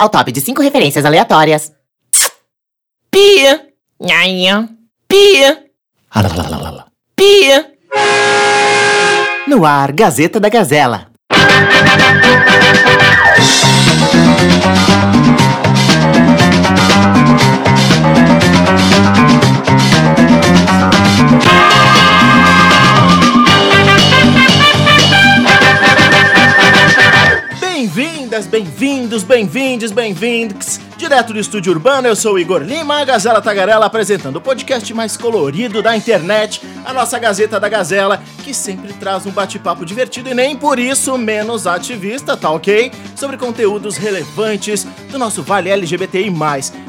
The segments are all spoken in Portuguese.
ao top de cinco referências aleatórias. Pia. Nhaia. Pia. Pia. No ar, Gazeta da Gazela. Bem-vindas, bem-vindos, bem-vindes, bem-vindos. Direto do Estúdio Urbano, eu sou Igor Lima, a Gazela Tagarela apresentando o podcast mais colorido da internet, a nossa Gazeta da Gazela, que sempre traz um bate-papo divertido e nem por isso menos ativista, tá ok? Sobre conteúdos relevantes do nosso Vale LGBTI+.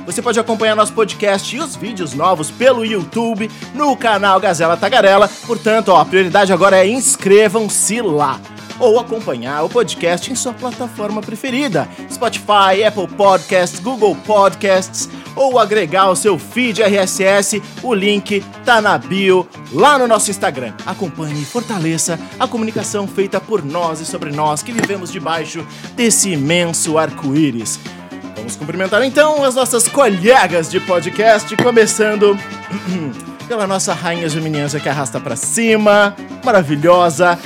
Você pode acompanhar nosso podcast e os vídeos novos pelo YouTube, no canal Gazela Tagarela. Portanto, ó, a prioridade agora é inscrevam-se lá ou acompanhar o podcast em sua plataforma preferida: Spotify, Apple Podcasts, Google Podcasts, ou agregar ao seu feed RSS. O link tá na bio lá no nosso Instagram. Acompanhe e fortaleça a comunicação feita por nós e sobre nós que vivemos debaixo desse imenso arco-íris. Vamos cumprimentar então as nossas colegas de podcast, começando pela nossa rainha geminiana que arrasta pra cima, maravilhosa,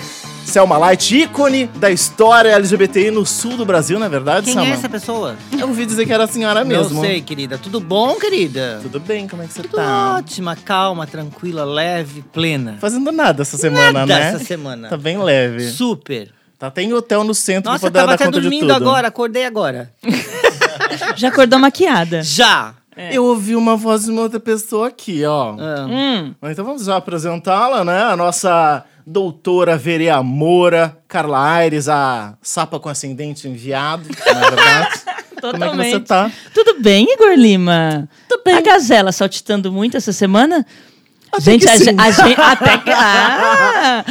Selma Light, ícone da história LGBTI no sul do Brasil, não é verdade, Quem Selma? é essa pessoa? Eu ouvi dizer que era a senhora mesmo. Não sei, querida. Tudo bom, querida? Tudo bem, como é que você Tudo tá? ótima, calma, tranquila, leve, plena. Fazendo nada essa semana, Nada né? essa semana. Tá bem leve. Super. Tá, tem hotel no centro Nossa, pra eu poder tava dar conta de dormindo tudo. agora, acordei agora. Já acordou maquiada. Já! Eu ouvi uma voz de uma outra pessoa aqui, ó. Ah, Hum, Então vamos já apresentá-la, né? A nossa doutora vereamora, Carla Aires, a sapa com ascendente enviado, na verdade. Como é que você totalmente. tá? Tudo bem, Igor Lima? Tudo bem. A Gazela saltitando muito essa semana? gente, que a, sim. ge- a gente até que ah,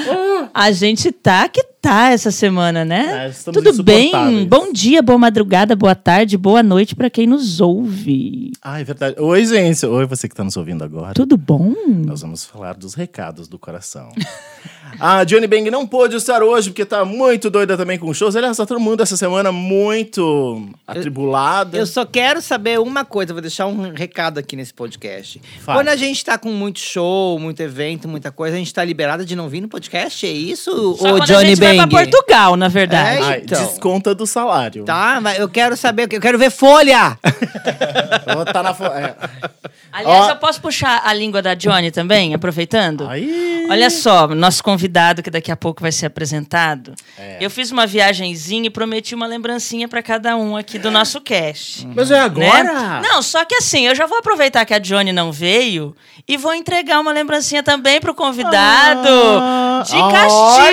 a gente tá que tá essa semana, né? É, Tudo bem? Bom dia, boa madrugada, boa tarde, boa noite pra quem nos ouve. Ah, é verdade. Oi, gente. Oi, você que tá nos ouvindo agora. Tudo bom? Nós vamos falar dos recados do coração. A Johnny Bang não pôde estar hoje porque tá muito doida também com shows. Aliás, tá todo mundo essa semana muito atribulada. Eu só quero saber uma coisa, vou deixar um recado aqui nesse podcast. Fale. Quando a gente tá com muito show, muito evento, muita coisa, a gente tá liberada de não vir no podcast? É isso, Só ô quando Johnny a gente vai Bang? pra Portugal, na verdade. É, Ai, então. desconta do salário. Tá, mas eu quero saber, eu quero ver folha! Eu vou tá na fo- é. Aliás, Ó. eu posso puxar a língua da Johnny também, aproveitando? Aí. Olha só, nosso convidado que daqui a pouco vai ser apresentado. É. Eu fiz uma viagenzinha e prometi uma lembrancinha pra cada um aqui do nosso cast. Mas é né? agora? Não, só que assim, eu já vou aproveitar que a Johnny não veio e vou entregar uma lembrancinha também pro convidado. Ah, de castigo!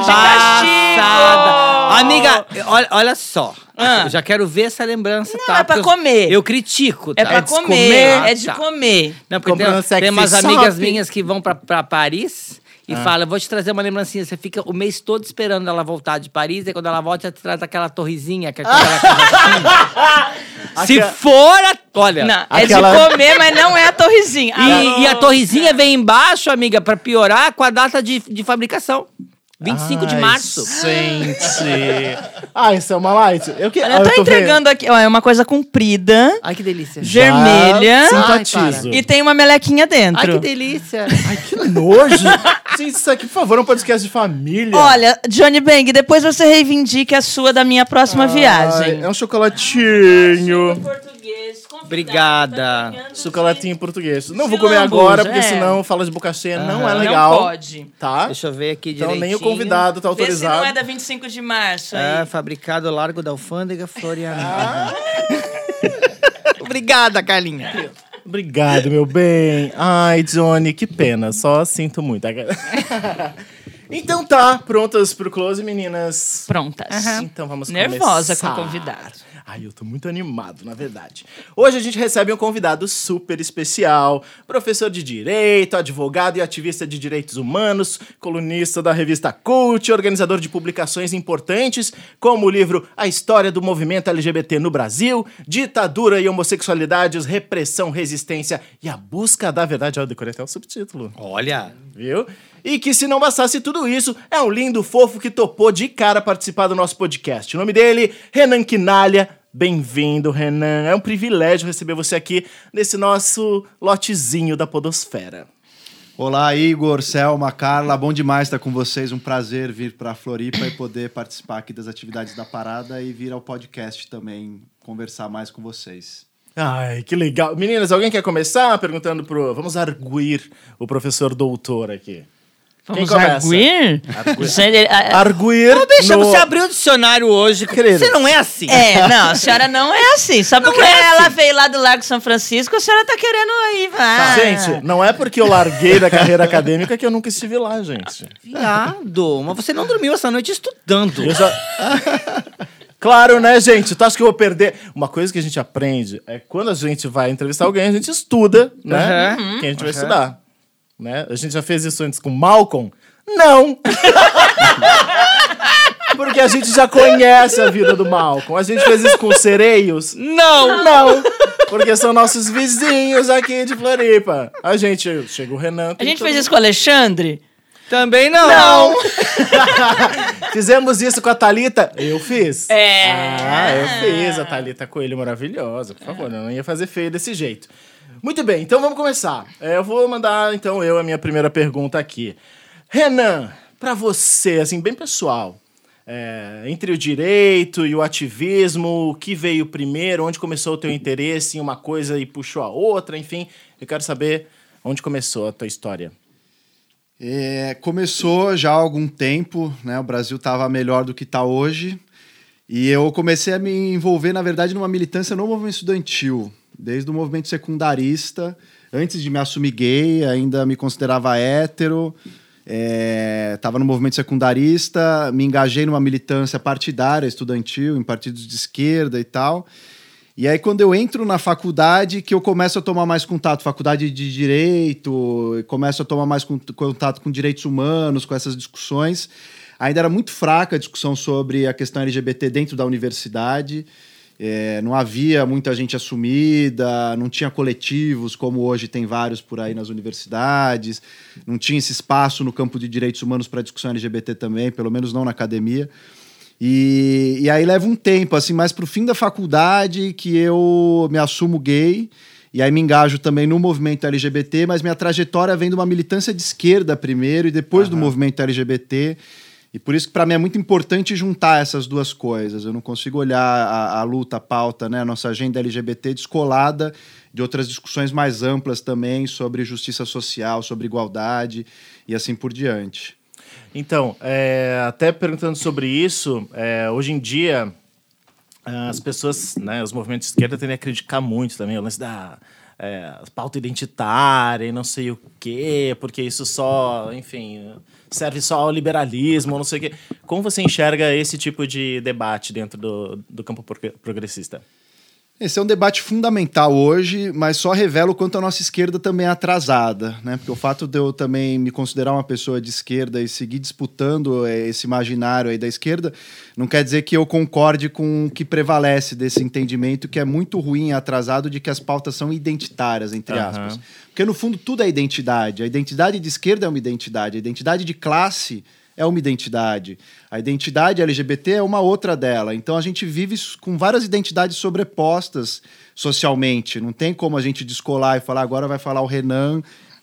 De castigo! Passada. Amiga, olha, olha só. Ah. Eu já quero ver essa lembrança, Não, tá? é pra eu- comer. Eu critico, tá? É pra de comer, comer? é de Tá. comer. Não, porque Comprando tem, tem umas shop. amigas minhas que vão pra, pra Paris Ah. e falam, vou te trazer uma lembrancinha. Você fica o mês todo esperando ela voltar de Paris, e quando ela volta, ela te traz aquela torrezinha, que é aquela assim. Se for, a- olha... Não, Aquela- é de comer, mas não é a torrezinha. E, e a torrezinha vem embaixo, amiga, pra piorar com a data de, de fabricação. 25 de Ai, março. Gente. Ai, isso é uma light. Eu, que... Ah, eu tô entregando aqui, ó, é uma coisa comprida, Ai, que delícia. vermelha Simpatizo. e tem uma melequinha dentro. Ai, que delícia. Ai, que nojo. Gente, isso aqui, por favor, é um podcast de família. Olha, Johnny Bang, depois você reivindique a sua da minha próxima viagem. Ai, é um chocolatinho. Obrigada. Chocolatinho em português. Não vou comer agora, porque é. senão fala de boca cheia, não é legal. Não pode. Tá? Deixa eu ver aqui Então direitinho. nem o convidado tá Vê se autorizado. não é da 25 de março. aí. É, fabricado Largo da Alfândega, Florianópolis. Ah. Obrigada, Carlinha. Obrigado, meu bem. Ai, Johnny, que pena. Só sinto muito. então tá, prontas pro close, meninas? Prontas. Então vamos Nervosa começar. com o convidado. Ai, eu tô muito animado, na verdade. Hoje a gente recebe um convidado super especial, professor de direito, advogado e ativista de direitos humanos, colunista da revista Cult, organizador de publicações importantes, como o livro A História do Movimento LGBT no Brasil, Ditadura e Homossexualidades, Repressão, Resistência e a Busca da Verdade. Eu decorei até o subtítulo. Olha, viu? E que se não bastasse tudo isso, é um lindo fofo que topou de cara participar do nosso podcast. O nome dele, Renan Quinalha. Bem-vindo, Renan. É um privilégio receber você aqui nesse nosso lotezinho da Podosfera. Olá, Igor, Selma, Carla, bom demais estar com vocês. Um prazer vir para Floripa e poder participar aqui das atividades da parada e vir ao podcast também conversar mais com vocês. Ai, que legal. Meninas, alguém quer começar perguntando pro. Vamos arguir o professor doutor aqui. Quem Vamos começa? arguir? Arguir. Ô, bicha, no- você abriu o dicionário hoje. Querido. Você não é assim. É, não, a senhora não é assim. Só porque ela veio lá do Largo São Francisco, a senhora tá querendo aí, vai. Gente, não é porque eu larguei da carreira acadêmica que eu nunca estive lá, gente. Viado, mas você não dormiu essa noite estudando. Eu já- Claro, né, gente? Tu acha que eu vou perder? Uma coisa que a gente aprende é quando a gente vai entrevistar alguém, a gente estuda, né? Uhum. Quem a gente vai estudar. Né? A gente já fez isso antes com Malcolm? Não! Porque a gente já conhece a vida do Malcolm. A gente fez isso com sereios? Não! Não! Porque são nossos vizinhos aqui de Floripa. A gente. Chega o Renan. A gente fez isso com o Alexandre? Também não. Não! Fizemos isso com a Thalita? Eu fiz. É. Ah, eu fiz. A Thalita Coelho maravilhosa. Por favor, eu não ia fazer feio desse jeito. Muito bem, então vamos começar. É, eu vou mandar, então, eu a minha primeira pergunta aqui. Renan, pra você, assim, bem pessoal, é, entre o direito e o ativismo, o que veio primeiro? Onde começou o teu interesse em uma coisa e puxou a outra? Enfim, eu quero saber onde começou a tua história. É, começou já há algum tempo, né? O Brasil estava melhor do que está hoje. E eu comecei a me envolver, na verdade, numa militância no movimento estudantil, desde o movimento secundarista. Antes de me assumir gay, ainda me considerava hétero. Estava no movimento secundarista, me engajei numa militância partidária, estudantil, em partidos de esquerda e tal. E aí, quando eu entro na faculdade, que eu começo a tomar mais contato, faculdade de direito, começo a tomar mais con- contato com direitos humanos, com essas discussões. Ainda era muito fraca a discussão sobre a questão LGBT dentro da universidade. É, não havia muita gente assumida, não tinha coletivos, como hoje tem vários por aí nas universidades, não tinha esse espaço no campo de direitos humanos para discussão LGBT também, pelo menos não na academia. E, e aí leva um tempo, assim, mais pro fim da faculdade que eu me assumo gay. E aí me engajo também no movimento LGBT, mas minha trajetória vem de uma militância de esquerda primeiro e depois do movimento LGBT. E por isso que para mim é muito importante juntar essas duas coisas. Eu não consigo olhar a, a luta, a pauta, né, a nossa agenda LGBT descolada de outras discussões mais amplas também sobre justiça social, sobre igualdade e assim por diante. Então, é, até perguntando sobre isso, é, hoje em dia as pessoas, né, os movimentos de esquerda tendem a criticar muito também o lance da é, pauta identitária e não sei o quê, porque isso só, enfim, serve só ao liberalismo, não sei o quê. Como você enxerga esse tipo de debate dentro do, do campo progre- progressista? Esse é um debate fundamental hoje, mas só revela o quanto a nossa esquerda também é atrasada, né? Porque o fato de eu também me considerar uma pessoa de esquerda e seguir disputando eh, esse imaginário aí da esquerda, não quer dizer que eu concorde com o que prevalece desse entendimento que é muito ruim e atrasado de que as pautas são identitárias, entre Aham. aspas. Porque no fundo tudo é identidade. A identidade de esquerda é uma identidade, a identidade de classe é uma identidade. A identidade LGBT é uma outra dela. Então a gente vive com várias identidades sobrepostas socialmente. Não tem como a gente descolar e falar agora vai falar o Renan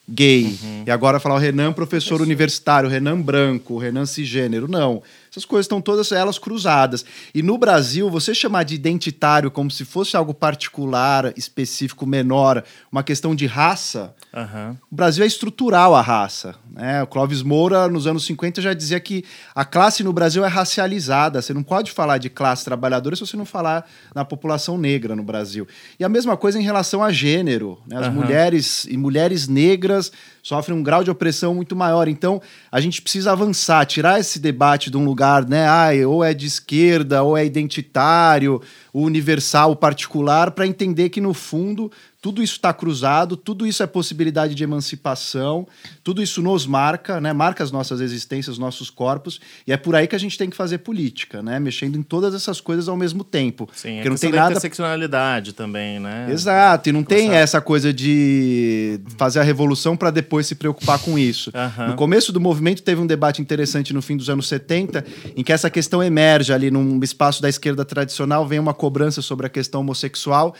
gay e agora falar o Renan professor universitário, o Renan branco, o Renan cisgênero. Não. Essas coisas estão todas elas cruzadas. E no Brasil, você chamar de identitário como se fosse algo particular, específico, menor, uma questão de raça, Aham. o Brasil é estrutural a raça. Né? O Clóvis Moura, nos anos 50, já dizia que a classe no Brasil é racializada. Você não pode falar de classe trabalhadora se você não falar na população negra no Brasil. E a mesma coisa em relação a gênero. Né? As Aham. mulheres e mulheres negras sofrem um grau de opressão muito maior. Então, a gente precisa avançar, tirar esse debate de um lugar, né? Ai, ou é de esquerda, ou é identitário, universal, particular, para entender que, no fundo, tudo isso está cruzado, tudo isso é possibilidade de emancipação, tudo isso nos marca, né? Marca as nossas existências, os nossos corpos, e é por aí que a gente tem que fazer política, né? Mexendo em todas essas coisas ao mesmo tempo. Sim, Porque a não tem nada interseccionalidade também, né? Exato, e não tem essa coisa de fazer a revolução para depois se preocupar com isso. Aham. No começo do movimento teve um debate interessante no fim dos anos 70, em que essa questão emerge ali num espaço da esquerda tradicional, vem uma cobrança sobre a questão homossexual,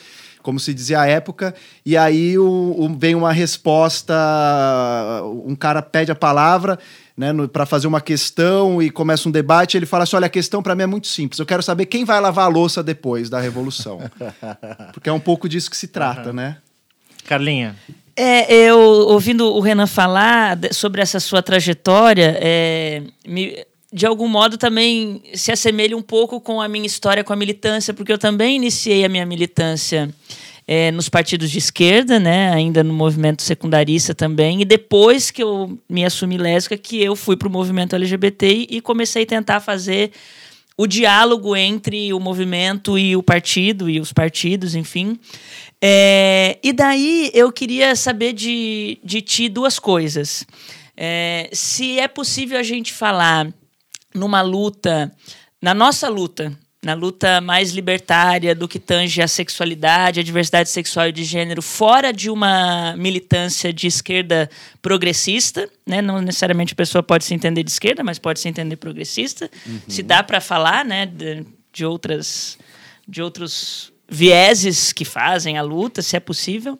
como se dizia à época, e aí o- o- vem uma resposta, um cara pede a palavra, né, para fazer uma questão e começa um debate, ele fala assim: "Olha, a questão para mim é muito simples. Eu quero saber quem vai lavar a louça depois da revolução". Porque é um pouco disso que se trata, né? Carlinha. É, eu ouvindo o Renan falar sobre essa sua trajetória, é, me- de algum modo também se assemelha um pouco com a minha história com a militância, porque eu também iniciei a minha militância é, nos partidos de esquerda, né, ainda no movimento secundarista também, e depois que eu me assumi lésbica, que eu fui para o movimento LGBT e comecei a tentar fazer o diálogo entre o movimento e o partido e os partidos, enfim. É, e daí eu queria saber de, de ti duas coisas. É, se é possível a gente falar numa luta, na nossa luta, na luta mais libertária do que tange a sexualidade, a diversidade sexual e de gênero, fora de uma militância de esquerda progressista, né? Não necessariamente a pessoa pode se entender de esquerda, mas pode se entender progressista. Se dá para falar, né, de, de outras de outros vieses que fazem a luta, se é possível.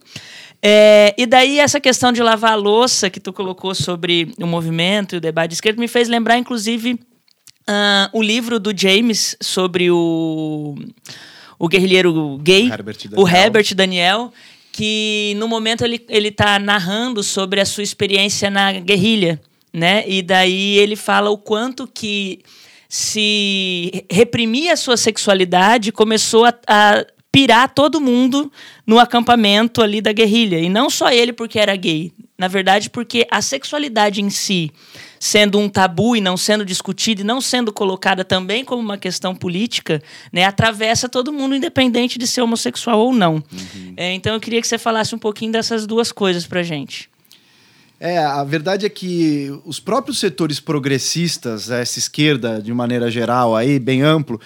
É, e daí essa questão de lavar a louça que tu colocou sobre o movimento e o debate de esquerda me fez lembrar, inclusive, ah, o livro do James sobre o, o guerrilheiro gay, O Herbert o Daniel. Herbert Daniel, que no momento ele, ele tá narrando sobre a sua experiência na guerrilha, né? E daí ele fala o quanto que se reprimir a sua sexualidade começou a, a pirar todo mundo no acampamento ali da guerrilha. E não só ele porque era gay. Na verdade, porque a sexualidade em si, sendo um tabu e não sendo discutida e não sendo colocada também como uma questão política, né, atravessa todo mundo, independente de ser homossexual ou não. É, então eu queria que você falasse um pouquinho dessas duas coisas pra gente. É, a verdade é que os próprios setores progressistas, essa esquerda de maneira geral, aí, bem amplo,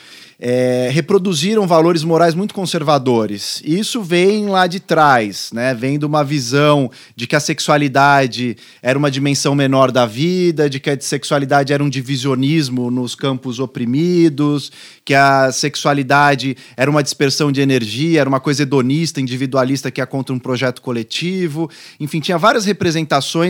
é, reproduziram valores morais muito conservadores. E isso vem lá de trás, né? Vem de uma visão de que a sexualidade era uma dimensão menor da vida, de que a sexualidade era um divisionismo nos campos oprimidos, que a sexualidade era uma dispersão de energia, era uma coisa hedonista, individualista que ia contra um projeto coletivo. Enfim, tinha várias representações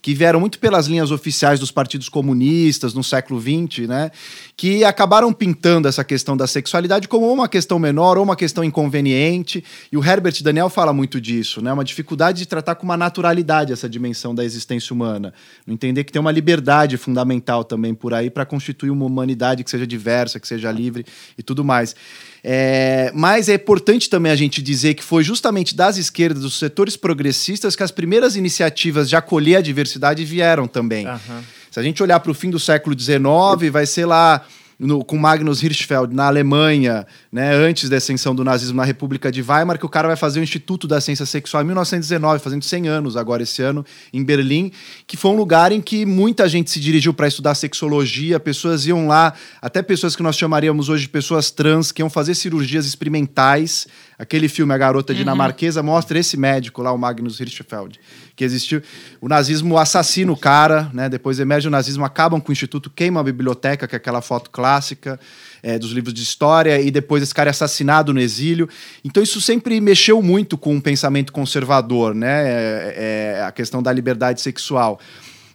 que vieram muito pelas linhas oficiais dos partidos comunistas no século XX, né? Que acabaram pintando essa questão da sexualidade como uma questão menor ou uma questão inconveniente. E o Herbert Daniel fala muito disso, né? Uma dificuldade de tratar com uma naturalidade essa dimensão da existência humana. Entender que tem uma liberdade fundamental também por aí para constituir uma humanidade que seja diversa, que seja livre e tudo mais. É, mas é importante também a gente dizer que foi justamente das esquerdas, dos setores progressistas, que as primeiras iniciativas de acolher a diversidade vieram também. Aham. Se a gente olhar para o fim do século XIX, vai ser lá no- com Magnus Hirschfeld na Alemanha, né, antes da ascensão do nazismo na República de Weimar, que o cara vai fazer o Instituto da Ciência Sexual em 1919, fazendo 100 anos agora esse ano, em Berlim, que foi um lugar em que muita gente se dirigiu para estudar sexologia, pessoas iam lá, até pessoas que nós chamaríamos hoje de pessoas trans, que iam fazer cirurgias experimentais. Aquele filme A Garota Dinamarquesa mostra esse médico lá, o Magnus Hirschfeld, que existiu. O nazismo assassina o cara, né? Depois emerge o nazismo, acabam com o instituto, queimam a biblioteca, que é aquela foto clássica é, dos livros de história, e depois esse cara é assassinado no exílio. Então isso sempre mexeu muito com o pensamento conservador, né? É, é a questão da liberdade sexual.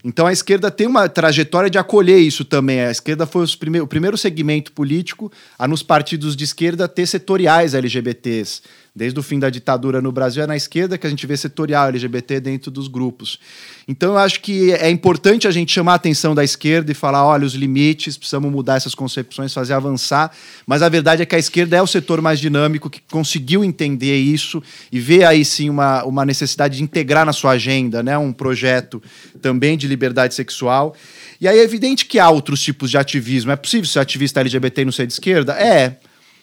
Então a esquerda tem uma trajetória de acolher isso também. A esquerda foi o primeiro segmento político a, nos partidos de esquerda, ter setoriais LGBTs. Desde o fim da ditadura no Brasil, é na esquerda que a gente vê setorial LGBT dentro dos grupos. Então eu acho que é importante a gente chamar a atenção da esquerda e falar: olha, os limites, precisamos mudar essas concepções, fazer avançar. Mas a verdade é que a esquerda é o setor mais dinâmico que conseguiu entender isso e vê aí sim uma, uma necessidade de integrar na sua agenda né, um projeto também de liberdade sexual. E aí é evidente que há outros tipos de ativismo. É possível ser ativista LGBT e não ser de esquerda? É.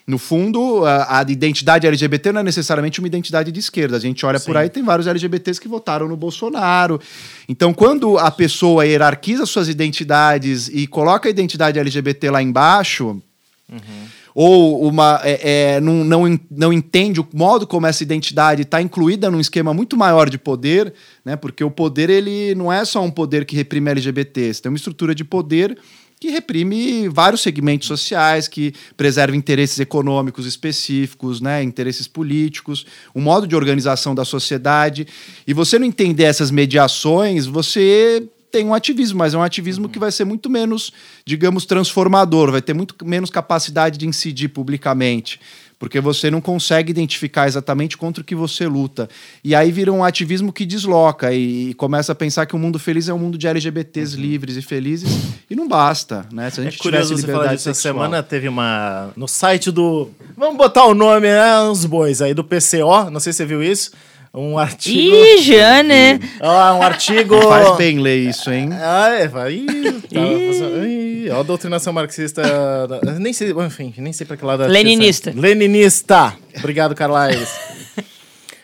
No fundo, a, a identidade LGBT não é necessariamente uma identidade de esquerda. A gente olha por aí, tem vários LGBTs que votaram no Bolsonaro. Então, quando a pessoa hierarquiza suas identidades e coloca a identidade LGBT lá embaixo, ou uma é, é, não, não, não entende o modo como essa identidade está incluída num esquema muito maior de poder, né? Porque o poder ele não é só um poder que reprime LGBTs, tem uma estrutura de poder que reprime vários segmentos sociais, que preserva interesses econômicos específicos, né, interesses políticos, o modo de organização da sociedade. E você não entender essas mediações, você tem um ativismo, mas é um ativismo que vai ser muito menos, digamos, transformador, vai ter muito menos capacidade de incidir publicamente, porque você não consegue identificar exatamente contra o que você luta. E aí vira um ativismo que desloca e, começa a pensar que o mundo feliz é um mundo de LGBTs livres e felizes, e não basta, né? Se a É gente curioso tivesse você falar disso. Sexual. semana teve uma. No site do. Vamos botar o nome, né? Uns bois aí, do PCO. Não sei se você viu isso. Um artigo. Ih, já, né? Ó, um artigo. Não faz bem ler isso, hein? Ah, é, vai. Ih, tá, Ih, ó, a doutrinação marxista. Nem sei, enfim, nem sei pra que lado. Leninista. Leninista. Obrigado, Carlais.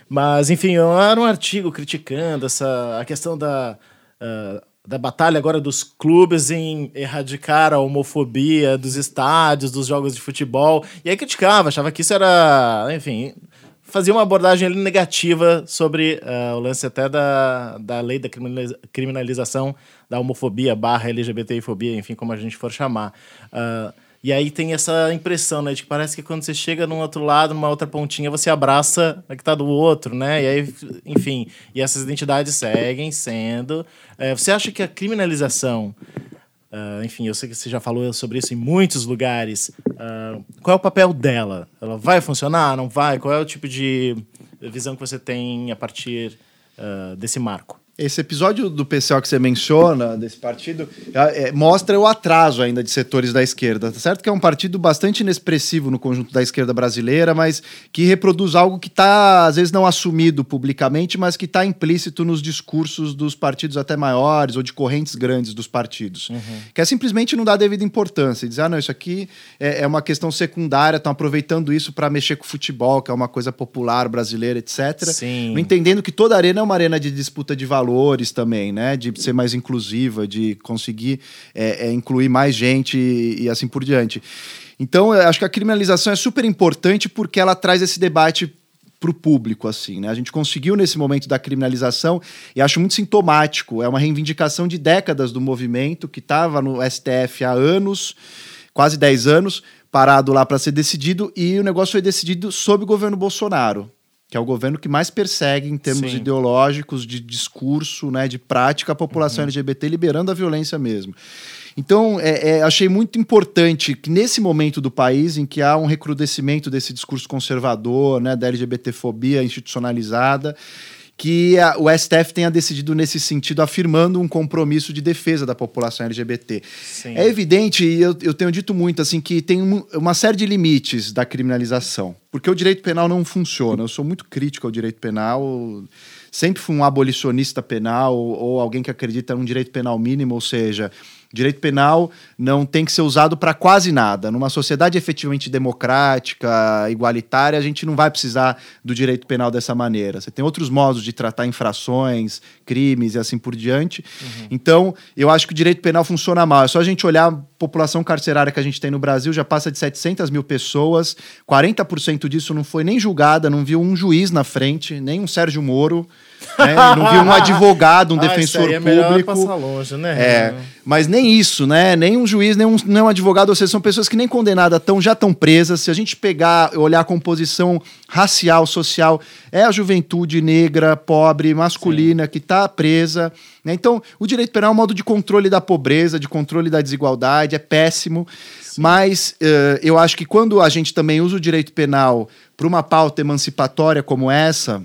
Mas, enfim, era um artigo criticando essa, a questão da, ah, da batalha agora dos clubes em erradicar a homofobia dos estádios, dos jogos de futebol. E aí criticava, achava que isso era, enfim, fazia uma abordagem negativa sobre ah, o lance até da, da lei da criminaliza- criminalização da homofobia barra LGBTfobia, enfim, como a gente for chamar. Ah, e aí tem essa impressão, né, de que parece que quando você chega num outro lado, numa outra pontinha, você abraça a que tá do outro, né? E aí, enfim, e essas identidades seguem sendo. Eh, você acha que a criminalização ah, enfim, eu sei que você já falou sobre isso em muitos lugares. Ah, qual é o papel dela? Ela vai funcionar? Não vai? Qual é o tipo de visão que você tem a partir ah, desse marco? Esse episódio do PCO que você menciona, desse partido, é, é, mostra o atraso ainda de setores da esquerda. Tá certo que é um partido bastante inexpressivo no conjunto da esquerda brasileira, mas que reproduz algo que está, às vezes, não assumido publicamente, mas que está implícito nos discursos dos partidos até maiores ou de correntes grandes dos partidos. Que é simplesmente não dar devida importância e dizer, ah, não, isso aqui é, é uma questão secundária, estão aproveitando isso para mexer com o futebol, que é uma coisa popular brasileira, etc. Sim. Não entendendo que toda arena é uma arena de disputa de valores também, né? De ser mais inclusiva, de conseguir é, é, incluir mais gente e, e assim por diante. Então, eu acho que a criminalização é super importante porque ela traz esse debate para o público, assim, né? A gente conseguiu nesse momento da criminalização e acho muito sintomático. É uma reivindicação de décadas do movimento que estava no STF há anos, quase 10 anos, parado lá para ser decidido e o negócio foi decidido sob o governo Bolsonaro que é o governo que mais persegue em termos Sim. ideológicos, de discurso, né, de prática, a população LGBT, liberando a violência mesmo. Então, é, é, achei muito importante que nesse momento do país, em que há um recrudescimento desse discurso conservador, né, da LGBTfobia institucionalizada, que a- o STF tenha decidido nesse sentido, afirmando um compromisso de defesa da população LGBT. Sim. É evidente, e eu, eu tenho dito muito, assim, que tem um- uma série de limites da criminalização, porque o direito penal não funciona. Eu sou muito crítico ao direito penal, sempre fui um abolicionista penal, ou alguém que acredita num direito penal mínimo, ou seja, direito penal não tem que ser usado para quase nada. Numa sociedade efetivamente democrática, igualitária, a gente não vai precisar do direito penal dessa maneira. Você tem outros modos de tratar infrações, crimes e assim por diante. Então, eu acho que o direito penal funciona mal. É só a gente olhar a população carcerária que a gente tem no Brasil, já passa de 700 mil pessoas, 40% disso não foi nem julgada, não viu um juiz na frente, nem um Sérgio Moro, né? não viu um advogado, um Ah, defensor é público. passar longe, né? É, mas nem isso, né? Nem um juiz, nem um, nem um advogado, ou seja, são pessoas que nem condenadas estão, já estão presas. Se a gente pegar, olhar a composição racial, social, é a juventude negra, pobre, masculina que está presa. né? Então, o direito penal é um modo de controle da pobreza, de controle da desigualdade, é péssimo. Mas eh, eu acho que quando a gente também usa o direito penal para uma pauta emancipatória como essa,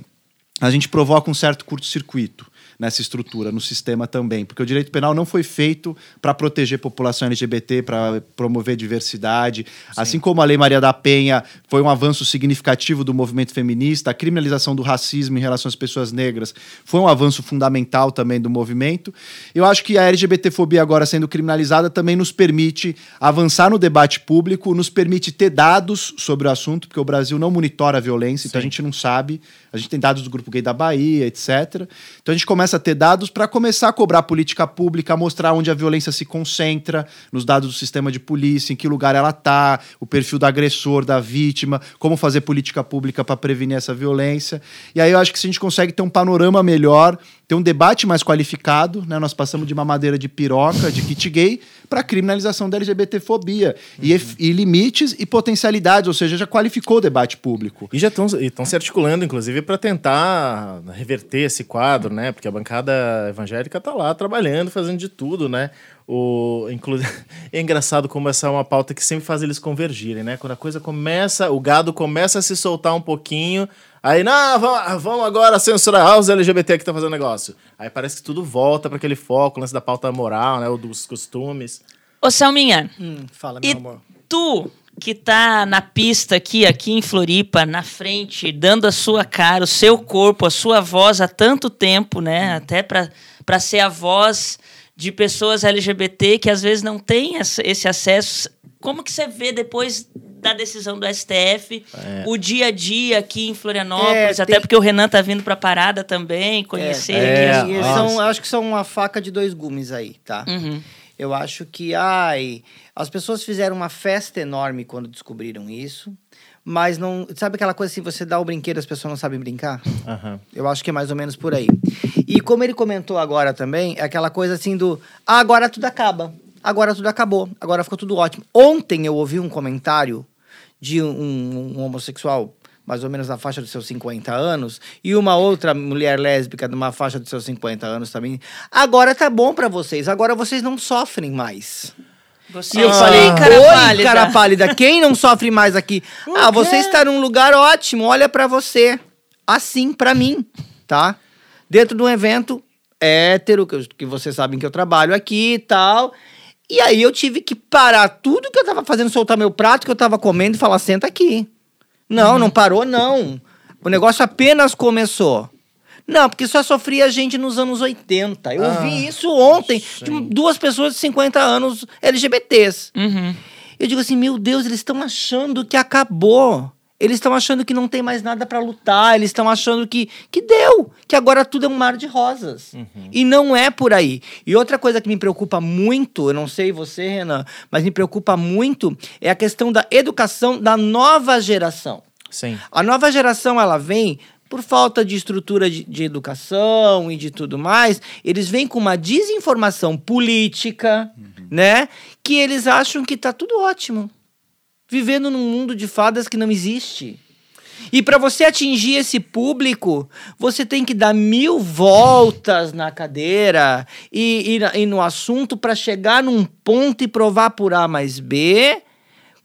a gente provoca um certo curto-circuito. Nessa estrutura, no sistema também, porque o direito penal não foi feito para proteger a população LGBT, para promover diversidade, assim como a Lei Maria da Penha foi um avanço significativo do movimento feminista, a criminalização do racismo em relação às pessoas negras foi um avanço fundamental também do movimento. Eu acho que a LGBTfobia agora sendo criminalizada também nos permite avançar no debate público, nos permite ter dados sobre o assunto, porque o Brasil não monitora a violência, então a gente não sabe. A gente tem dados do Grupo Gay da Bahia, etc. Então a gente começa a ter dados para começar a cobrar política pública, mostrar onde a violência se concentra, nos dados do sistema de polícia, em que lugar ela está, o perfil do agressor, da vítima, como fazer política pública para prevenir essa violência. E aí eu acho que se a gente consegue ter um panorama melhor, ter um debate mais qualificado, né? Nós passamos de uma madeira de piroca, de kit gay, para criminalização da LGBTfobia. E, ef- e limites e potencialidades, ou seja, já qualificou o debate público. E já estão se articulando, inclusive, para tentar reverter esse quadro, né? Porque a bancada evangélica tá lá trabalhando, fazendo de tudo, né? O, inclu... É engraçado como essa é uma pauta que sempre faz eles convergirem, né? Quando a coisa começa, o gado começa a se soltar um pouquinho, aí, não, vamos, vamos agora censurar os LGBT que estão fazendo negócio. Aí parece que tudo volta para aquele foco, o lance da pauta moral, né? Ou dos costumes. Ô, Selminha, Hum, fala, meu e amor. tu que tá na pista aqui, aqui em Floripa, na frente, dando a sua cara, o seu corpo, a sua voz há tanto tempo, né? Até para para ser a voz de pessoas LGBT que às vezes não têm esse acesso. Como que você vê depois da decisão do STF o dia a dia aqui em Florianópolis? É, até tem- porque o Renan tá vindo para parada também, conhecer É, aqui. Nossa. são, acho que são uma faca de dois gumes aí, tá? Uhum. Eu acho que, ai, as pessoas fizeram uma festa enorme quando descobriram isso, mas não. Sabe aquela coisa assim, você dá o brinquedo as pessoas não sabem brincar? Aham. Eu acho que é mais ou menos por aí. E como ele comentou agora também, é aquela coisa assim do. Ah, agora tudo acaba. Agora tudo acabou. Agora ficou tudo ótimo. Ontem eu ouvi um comentário de um, um homossexual, mais ou menos na faixa dos seus 50 anos, e uma outra mulher lésbica numa faixa dos seus 50 anos também. Agora tá bom pra vocês. Agora vocês não sofrem mais. Você E eu sim, falei, cara oi, pálida." cara pálida, quem não sofre mais aqui? ah, você está num lugar ótimo, olha pra você. Assim, pra mim, tá? Dentro de um evento hétero, que, que vocês sabem que eu trabalho aqui e tal. E aí eu tive que parar tudo que eu tava fazendo, soltar meu prato que eu tava comendo e falar, senta aqui. Não, não parou, não. O negócio apenas começou. Não, porque só sofria gente nos anos 80. Eu ouvi isso ontem de duas pessoas de 50 anos LGBTs. Uhum. Eu digo assim, meu Deus, eles estão achando que acabou. Eles estão achando que não tem mais nada pra lutar. Eles estão achando que, que deu, que agora tudo é um mar de rosas. E não é por aí. E outra coisa que me preocupa muito, eu não sei você, Renan, mas me preocupa muito é a questão da educação da nova geração. Sim. A nova geração, ela vem por falta de estrutura de, de educação e de tudo mais. Eles vêm com uma desinformação política, né? Que eles acham que tá tudo ótimo. Vivendo num mundo de fadas que não existe. E para você atingir esse público, você tem que dar mil voltas na cadeira e, e e no assunto para chegar num ponto e provar por A mais B,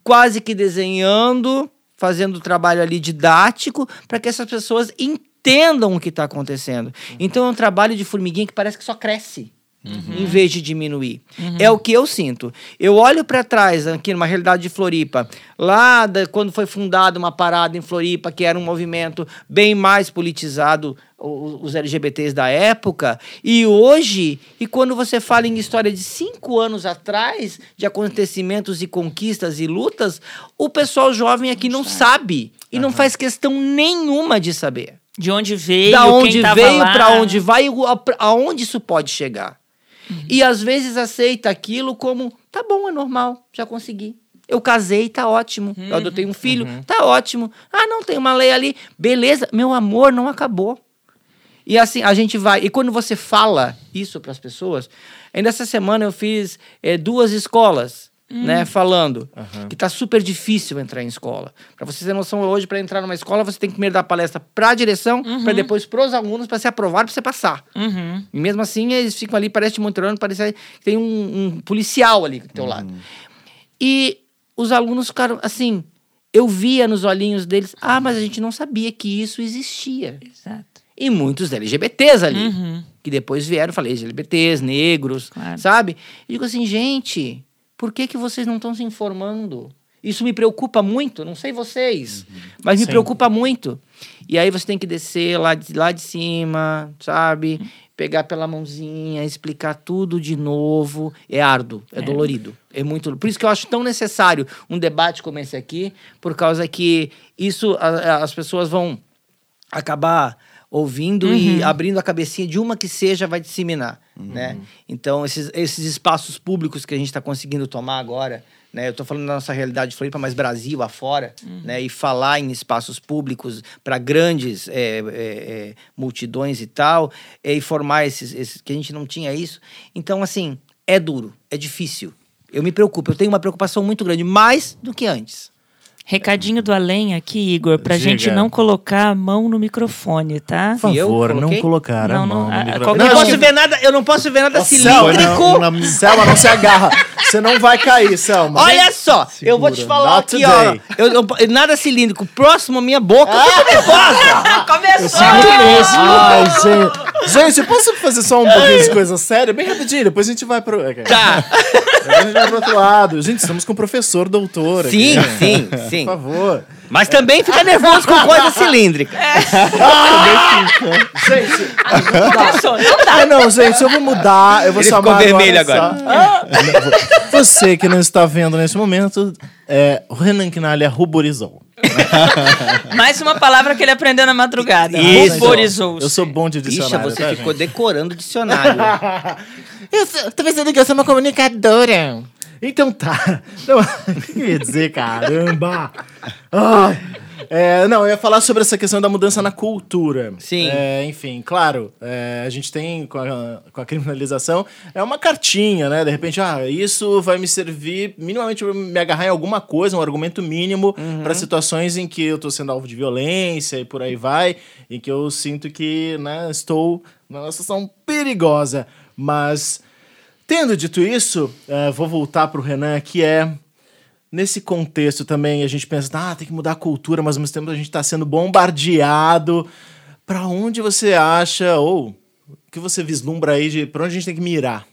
quase que desenhando, fazendo o trabalho ali didático, para que essas pessoas entendam o que está acontecendo. Então é um trabalho de formiguinha que parece que só cresce. Em vez de diminuir. É o que eu sinto. Eu olho para trás, aqui numa realidade de Floripa, lá da- quando foi fundada uma parada em Floripa, que era um movimento bem mais politizado, os LGBTs da época, e hoje, e quando você fala em história de cinco anos atrás, de acontecimentos e conquistas e lutas, o pessoal jovem aqui não sabe e não faz questão nenhuma de saber. De onde veio, da onde veio, para onde vai, aonde isso pode chegar. E às vezes aceita aquilo como, tá bom, é normal, já consegui. Eu casei, tá ótimo. Eu adotei um filho, tá ótimo. Ah, não, tem uma lei ali. Beleza, meu amor, não acabou. E assim, a gente vai. E quando você fala isso para as pessoas, ainda essa semana eu fiz eh, duas escolas, né, falando que tá super difícil entrar em escola. Para você ter noção, hoje, para entrar numa escola, você tem que primeiro dar palestra para a direção, para depois pros alunos, para ser aprovado, para você passar. Uhum. E mesmo assim, eles ficam ali, parece te monitorando, parece que tem um, um policial ali do teu lado. E os alunos ficaram assim. Eu via nos olhinhos deles, ah, mas a gente não sabia que isso existia. Exato. E muitos LGBTs ali. Uhum. que depois vieram, falei, LGBTs, negros, Claro. sabe? E digo assim, gente, por que, que vocês não estão se informando? Isso me preocupa muito, não sei vocês, mas me Sim. preocupa muito. E aí você tem que descer lá de, lá de cima, sabe? Pegar pela mãozinha, explicar tudo de novo. É árduo, é, dolorido. É muito. Por isso que eu acho tão necessário um debate como esse aqui, por causa que isso a- as pessoas vão acabar ouvindo e abrindo a cabecinha de uma que seja vai disseminar, né? Então esses, esses espaços públicos que a gente está conseguindo tomar agora, né? Eu estou falando da nossa realidade de Floripa, mas Brasil afora, né? E falar em espaços públicos para grandes é, é, é, multidões e tal, é, e formar esses, esses que a gente não tinha isso. Então assim é duro, é difícil. Eu me preocupo, eu tenho uma preocupação muito grande, mais do que antes. Recadinho do além aqui, Igor, pra Diga. gente não colocar a mão no microfone, tá? Por eu favor, não colocar a Não, mão não, no a- microfone. qualquer Eu não Não, posso ver nada, eu não posso ver nada Selma, cilíndrico. não, não, Selma, não se agarra. Você não vai cair, Selma. Olha só, eu vou te Segura. falar Not aqui, ó. today. Eu, eu- nada cilíndrico, próximo à minha boca, eu tô nervosa. Começou! Ai, gente. Gente, eu posso fazer só um pouquinho de coisa séria? Bem rapidinho, depois a gente vai pro. Tá. Depois a gente vai pro outro lado. Gente, estamos com o professor doutor aqui. Sim, sim, sim. Por favor. Mas também fica nervoso com coisa cilíndrica. Gente, Começou, não dá. ah, não, gente, eu vou mudar. Eu vou Ele chamar ficou vermelho só- Ah, Você que não está vendo nesse momento, é, o Renan Quinalha ruborizou. Mais uma palavra que ele aprendeu na madrugada. Isso. Ruborizou-se. Eu sou bom de dicionário, você tá, ficou gente? decorando o dicionário. Eu sou, tô pensando que eu sou uma comunicadora. Então tá. Não, o que eu ia dizer, caramba? Ai. É, não, eu ia falar sobre essa questão da mudança na cultura. Sim. É, enfim, claro, é, a gente tem com a, com a criminalização, é uma cartinha, né? De repente, ah, isso vai me servir minimamente pra me agarrar em alguma coisa, um argumento mínimo para situações em que eu tô sendo alvo de violência e por aí vai, em que eu sinto que né, estou numa situação perigosa. Mas Tendo dito isso, eh, vou voltar pro Renan, que é. Nesse contexto também, a gente pensa, ah, tem que mudar a cultura, mas ao mesmo tempo a gente está sendo bombardeado. Para onde você acha, ou o que você vislumbra aí de para onde a gente tem que mirar?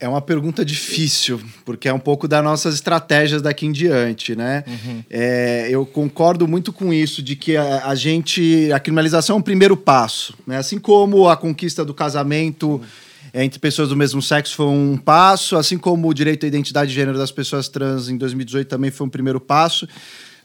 É uma pergunta difícil, porque é um pouco das nossas estratégias daqui em diante, né? É, eu concordo muito com isso, de que a, a gente. A criminalização é um primeiro passo, né? Assim como a conquista do casamento é, entre pessoas do mesmo sexo foi um passo, assim como o direito à identidade de gênero das pessoas trans em 2018 também foi um primeiro passo.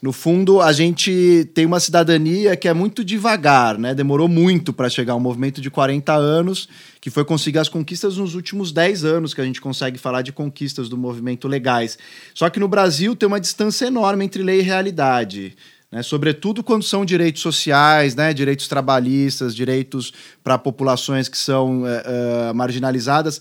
No fundo, a gente tem uma cidadania que é muito devagar, né? Demorou muito para chegar um movimento de 40 anos, que foi conseguir as conquistas nos últimos 10 anos que a gente consegue falar de conquistas do movimento legais. Só que no Brasil tem uma distância enorme entre lei e realidade. Né? Sobretudo quando são direitos sociais, né? direitos trabalhistas, direitos para populações que são eh, eh, marginalizadas.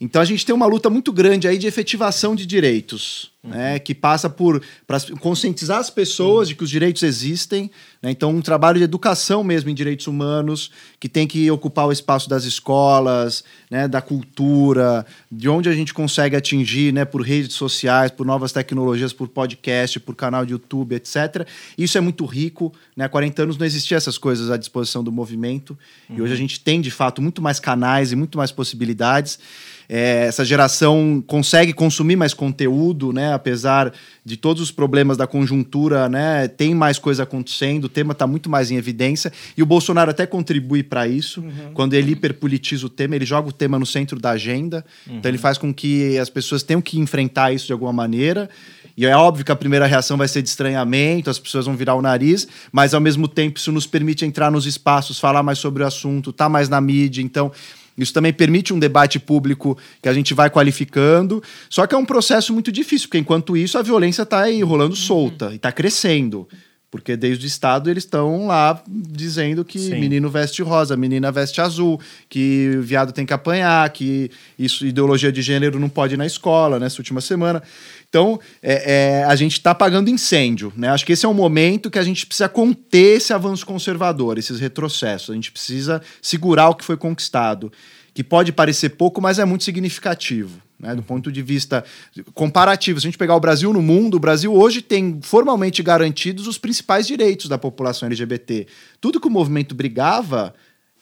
Então a gente tem uma luta muito grande aí de efetivação de direitos, né, que passa por para conscientizar as pessoas de que os direitos existem. né? Então um trabalho de educação mesmo em direitos humanos que tem que ocupar o espaço das escolas, né, da cultura, de onde a gente consegue atingir, né, por redes sociais, por novas tecnologias, por podcast, por canal de YouTube, etc. Isso é muito rico. Né? Há 40 anos não existiam essas coisas à disposição do movimento e hoje a gente tem de fato muito mais canais e muito mais possibilidades. É, essa geração consegue consumir mais conteúdo, né? Apesar de todos os problemas da conjuntura, né? Tem mais coisa acontecendo, o tema está muito mais em evidência. E o Bolsonaro até contribui para isso. Quando ele hiperpolitiza o tema, ele joga o tema no centro da agenda. Então ele faz com que as pessoas tenham que enfrentar isso de alguma maneira. E é óbvio que a primeira reação vai ser de estranhamento, as pessoas vão virar o nariz, mas ao mesmo tempo isso nos permite entrar nos espaços, falar mais sobre o assunto, tá mais na mídia. Então, isso também permite um debate público que a gente vai qualificando. Só que é um processo muito difícil, porque enquanto isso a violência está aí rolando solta e está crescendo. Porque desde o Estado eles estão lá dizendo que Sim. menino veste rosa, menina veste azul, que viado tem que apanhar, que isso ideologia de gênero não pode ir na escola nessa última semana. Então, é, é, a gente está apagando incêndio. Né? Acho que esse é um momento que a gente precisa conter esse avanço conservador, esses retrocessos. A gente precisa segurar o que foi conquistado, que pode parecer pouco, mas é muito significativo. Né? Do ponto de vista comparativo, se a gente pegar o Brasil no mundo, o Brasil hoje tem formalmente garantidos os principais direitos da população LGBT. Tudo que o movimento brigava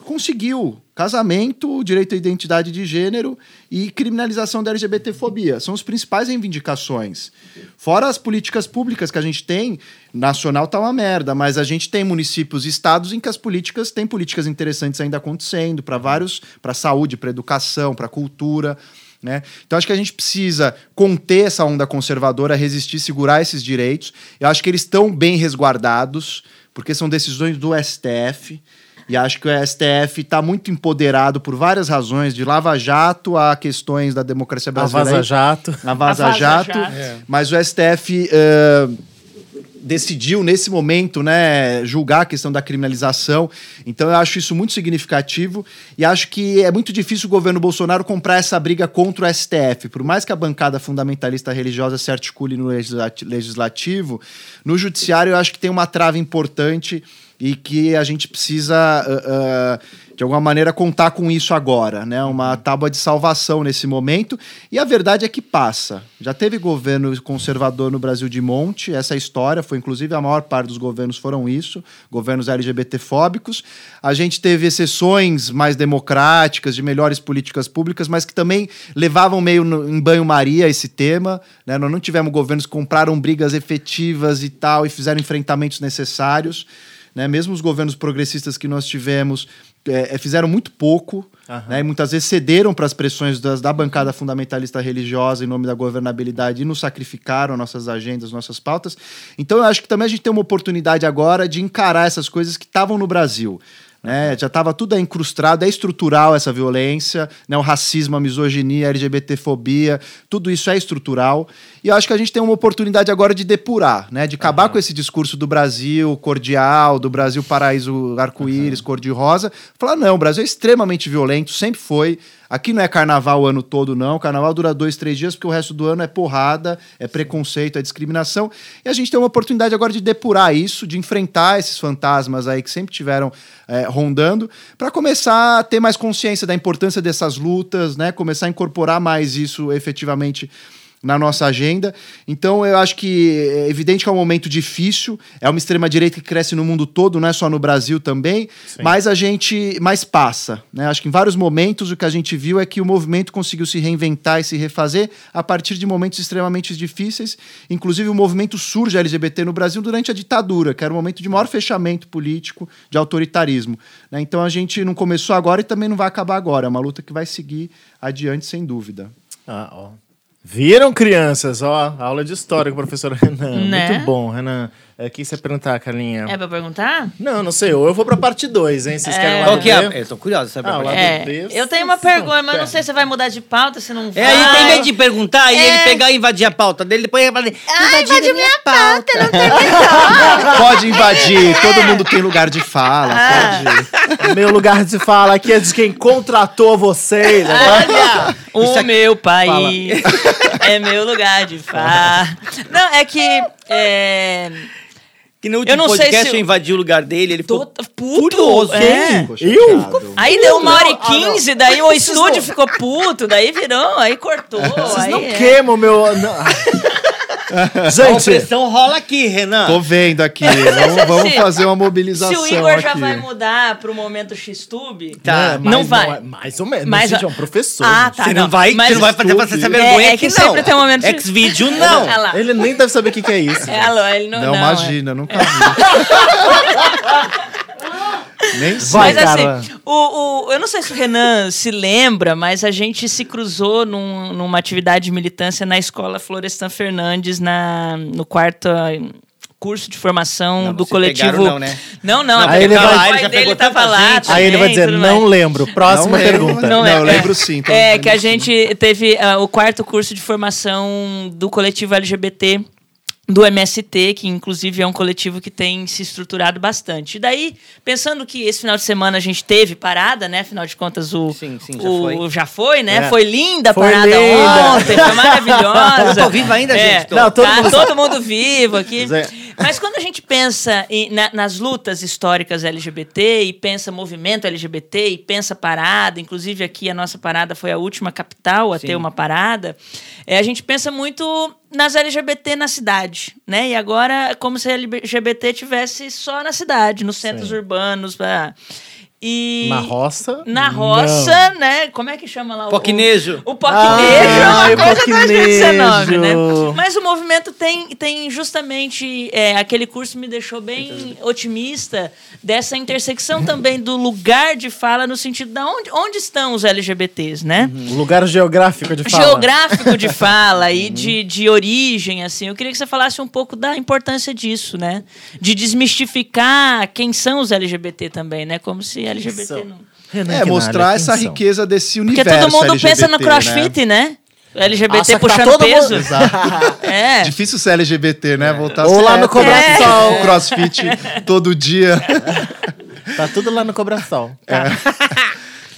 conseguiu casamento, direito à identidade de gênero e criminalização da LGBTfobia. São as principais reivindicações. Fora as políticas públicas que a gente tem, nacional tá uma merda, mas a gente tem municípios e estados em que as políticas têm políticas interessantes ainda acontecendo para vários, para saúde, para educação, para cultura. Né? Então acho que a gente precisa conter essa onda conservadora, resistir, segurar esses direitos. Eu acho que eles estão bem resguardados, porque são decisões do STF. E acho que o STF está muito empoderado por várias razões, de Lava Jato a questões da democracia A brasileira. Vaza Jato. Na Vaza, A Vaza Jato. Jato. Mas o STF eh, decidiu, nesse momento, né, julgar a questão da criminalização. Então, eu acho isso muito significativo. E acho que é muito difícil o governo Bolsonaro comprar essa briga contra o STF. Por mais que a bancada fundamentalista religiosa se articule no legislati- legislativo, no judiciário eu acho que tem uma trava importante e que a gente precisa, ah, ah, de alguma maneira, contar com isso agora, né? Uma tábua de salvação nesse momento. E a verdade é que passa. Já teve governo conservador no Brasil de monte, essa é história, foi inclusive a maior parte dos governos foram isso, governos LGBTfóbicos. A gente teve exceções mais democráticas, de melhores políticas públicas, mas que também levavam meio no- em banho-maria esse tema. Né? Nós não tivemos governos que compraram brigas efetivas e tal, e fizeram enfrentamentos necessários né? Mesmo os governos progressistas que nós tivemos é, é, fizeram muito pouco, né? E muitas vezes cederam para as pressões das- da bancada fundamentalista religiosa em nome da governabilidade e nos sacrificaram nossas agendas, nossas pautas. Então eu acho que também a gente tem uma oportunidade agora de encarar essas coisas que estavam no Brasil. Né? Já estava tudo incrustado, é estrutural essa violência, né? o racismo, a misoginia, a LGBTfobia, tudo isso é estrutural. E eu acho que a gente tem uma oportunidade agora de depurar, né? de acabar com esse discurso do Brasil cordial, do Brasil paraíso arco-íris, cor-de-rosa. Falar, não, o Brasil é extremamente violento, sempre foi. Aqui não é carnaval o ano todo, não. O carnaval dura dois, três dias, porque o resto do ano é porrada, é preconceito, é discriminação. E a gente tem uma oportunidade agora de depurar isso, de enfrentar esses fantasmas aí que sempre tiveram é, rondando, para começar a ter mais consciência da importância dessas lutas, né? Começar a incorporar mais isso efetivamente na nossa agenda. Então, eu acho que é evidente que é um momento difícil, é uma extrema-direita que cresce no mundo todo, não é só no Brasil também, mas a gente mais passa. Né? Acho que em vários momentos o que a gente viu é que o movimento conseguiu se reinventar e se refazer a partir de momentos extremamente difíceis. Inclusive, o movimento surge LGBT no Brasil durante a ditadura, que era um momento de maior fechamento político, de autoritarismo. né? Então, a gente não começou agora e também não vai acabar agora. É uma luta que vai seguir adiante, sem dúvida. Ah, ó. Viram, crianças? Ó, aula de história com o professor Renan. Né? Muito bom, Renan. É, O que você perguntar, Carlinha? É pra perguntar? Não, não sei. Ou eu vou pra parte 2, hein? Vocês querem lá Qual que é? Eu tô curioso, sabe? Ah, É, B, eu tenho uma pergunta, mas não sei se você vai mudar de pauta, se não vai. É, aí tem medo de perguntar e É. ele pegar e invadir a pauta dele, depois ele fala, Ah, invadiu minha pauta, não tem Pode invadir, todo mundo tem lugar de fala, Ah. pode. Meu lugar de fala aqui é de quem contratou vocês. Olha, o meu país é meu lugar de fala. Não, é que. É, que no último Eu não sei podcast se- eu invadi o lugar dele, ele ficou tô puto. furioso. é. Ficou Eu? chateado. Aí deu uma hora e ah, quinze, daí o estúdio não- ficou puto, daí virou, aí cortou. Vocês aí não é. queimam meu. não. A Gente, pressão rola aqui, Renan. Tô vendo aqui. Vamos, vamos Se- fazer uma mobilização Se o Igor já aqui. vai mudar pro momento X-Tube, Tá, mas não vai. é mais ou menos. Mas- Mas, é um professor. Ah, gente. tá. Você não, não, vai, mas você não vai fazer YouTube- passar essa É, vergonha é aqui, que não. sempre tem um momento de- X-Video, não. Ele nem deve saber o que, que é isso. É, alô, ele não, Não, não, imagina, nunca vi. Nem sei. Mas cara. assim, o, o, eu não sei se o Renan se lembra, mas a gente se cruzou num- numa atividade de militância na escola Florestan Fernandes, na, no quarto ah, curso de formação Não, do coletivo. pegaram não, né? Não, não. Não, a Aí ele porque vai- o pai ele já dele tava lá gente. Aí ele vai dizer, não mais. lembro. Próxima Não lembro. pergunta. Não Não, lembro. eu lembro sim. então É, lembro que a gente teve ah, o quarto curso de formação do coletivo LGBT do MST, que inclusive é um coletivo que tem se estruturado bastante. E daí, pensando que esse final de semana a gente teve parada, né? Afinal de contas, o. Sim, sim, já o- foi. já foi, né? É. Foi linda a Foi parada linda. ontem, foi maravilhosa. Eu tô vivo ainda, É. gente, tô. Não, todo tá mundo- todo mundo vivo aqui. Mas quando a gente pensa em- na- nas lutas históricas LGBT e pensa movimento LGBT e pensa parada, inclusive aqui a nossa parada foi a última capital a Sim. ter uma parada, é, a gente pensa muito nas LGBT na cidade, né? E agora é como se a LGBT tivesse só na cidade, nos centros urbanos. ah. E Na roça? na roça, né? Como é que chama lá? o- Poquinejo. O, o poquinejo é Ai, uma coisa 2019, né? poquinejo. Mas o movimento tem, tem justamente... é, aquele curso me deixou bem otimista dessa intersecção também do lugar de fala no sentido de onde, onde estão os LGBTs, né? O lugar geográfico de fala. geográfico de fala e de, de origem, assim. Eu queria que você falasse um pouco da importância disso, né? De desmistificar quem são os LGBT também, né? Como se LGBT não... Renan É, Quinalha, mostrar essa são? riqueza desse Porque universo todo mundo LGBT, pensa no né? crossfit, né? Ah, LGBT só que tá puxando todo mundo- peso. É. Difícil ser LGBT, né? Voltar a Ou lá no. Cobração. O crossfit todo dia. Tá tudo lá no Cobração.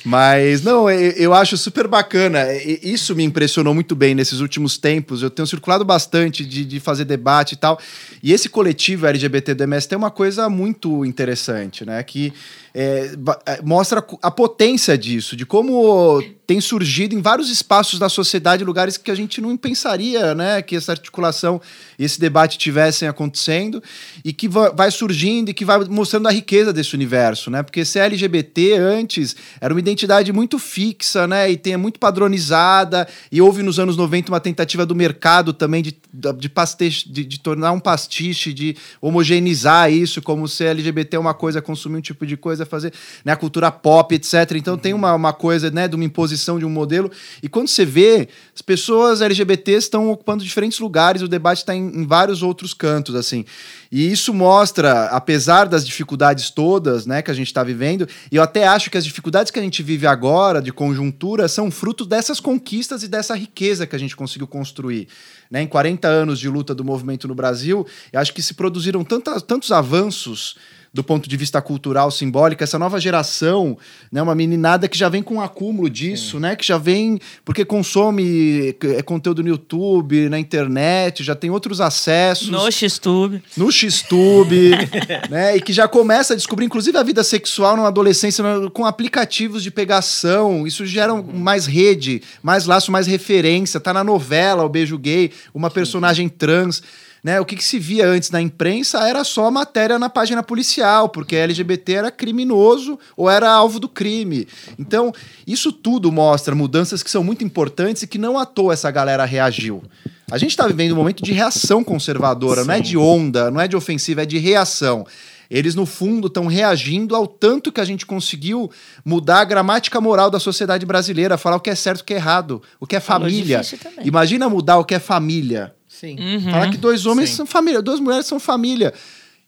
Mas, não, eu, acho super bacana. Isso me impressionou muito bem nesses últimos tempos. Eu tenho circulado bastante de, de fazer debate e tal. E esse coletivo LGBT do MS tem uma coisa muito interessante, né? Que é, é, mostra a potência disso, de como tem surgido em vários espaços da sociedade, lugares que a gente não pensaria, né? Que essa articulação esse debate tivessem acontecendo e que va- vai surgindo e que vai mostrando a riqueza desse universo, né? Porque ser LGBT antes era uma identidade muito fixa, né? E tem muito padronizada e houve nos anos 90 uma tentativa do mercado também de, de, pastiche, de, de tornar um pastiche, de homogeneizar isso, como ser LGBT é uma coisa, consumir um tipo de coisa, fazer né, a cultura pop, etc. Então tem uma, uma coisa, né, de uma imposição de um modelo. E quando você vê, as pessoas LGBTs estão ocupando diferentes lugares, o debate está em, em vários outros cantos, assim. E isso mostra, apesar das dificuldades todas, né, que a gente está vivendo, e eu até acho que as dificuldades que a gente vive agora, de conjuntura, são fruto dessas conquistas e dessa riqueza que a gente conseguiu construir. Né? Em 40 anos de luta do movimento no Brasil, eu acho que se produziram tanta, tantos avanços do ponto de vista cultural, simbólico, essa nova geração, né, uma meninada que já vem com um acúmulo disso, né, que já vem porque consome é, conteúdo no YouTube, na internet, já tem outros acessos No Xtube. no Xtube, né? E que já começa a descobrir, inclusive, a vida sexual na adolescência né, com aplicativos de pegação. Isso gera um- mais rede, mais laço, mais referência. Tá na novela o beijo gay, uma personagem trans. Né, o que, que se via antes na imprensa era só matéria na página policial, porque LGBT era criminoso ou era alvo do crime. Então, isso tudo mostra mudanças que são muito importantes e que não à toa essa galera reagiu. A gente está vivendo um momento de reação conservadora, não é de onda, não é de ofensiva, é de reação. Eles, no fundo, estão reagindo ao tanto que a gente conseguiu mudar a gramática moral da sociedade brasileira, falar o que é certo e o que é errado, o que é família. Imagina mudar o que é família. Sim. Uhum. Falar que dois homens Sim. são família, duas mulheres são família.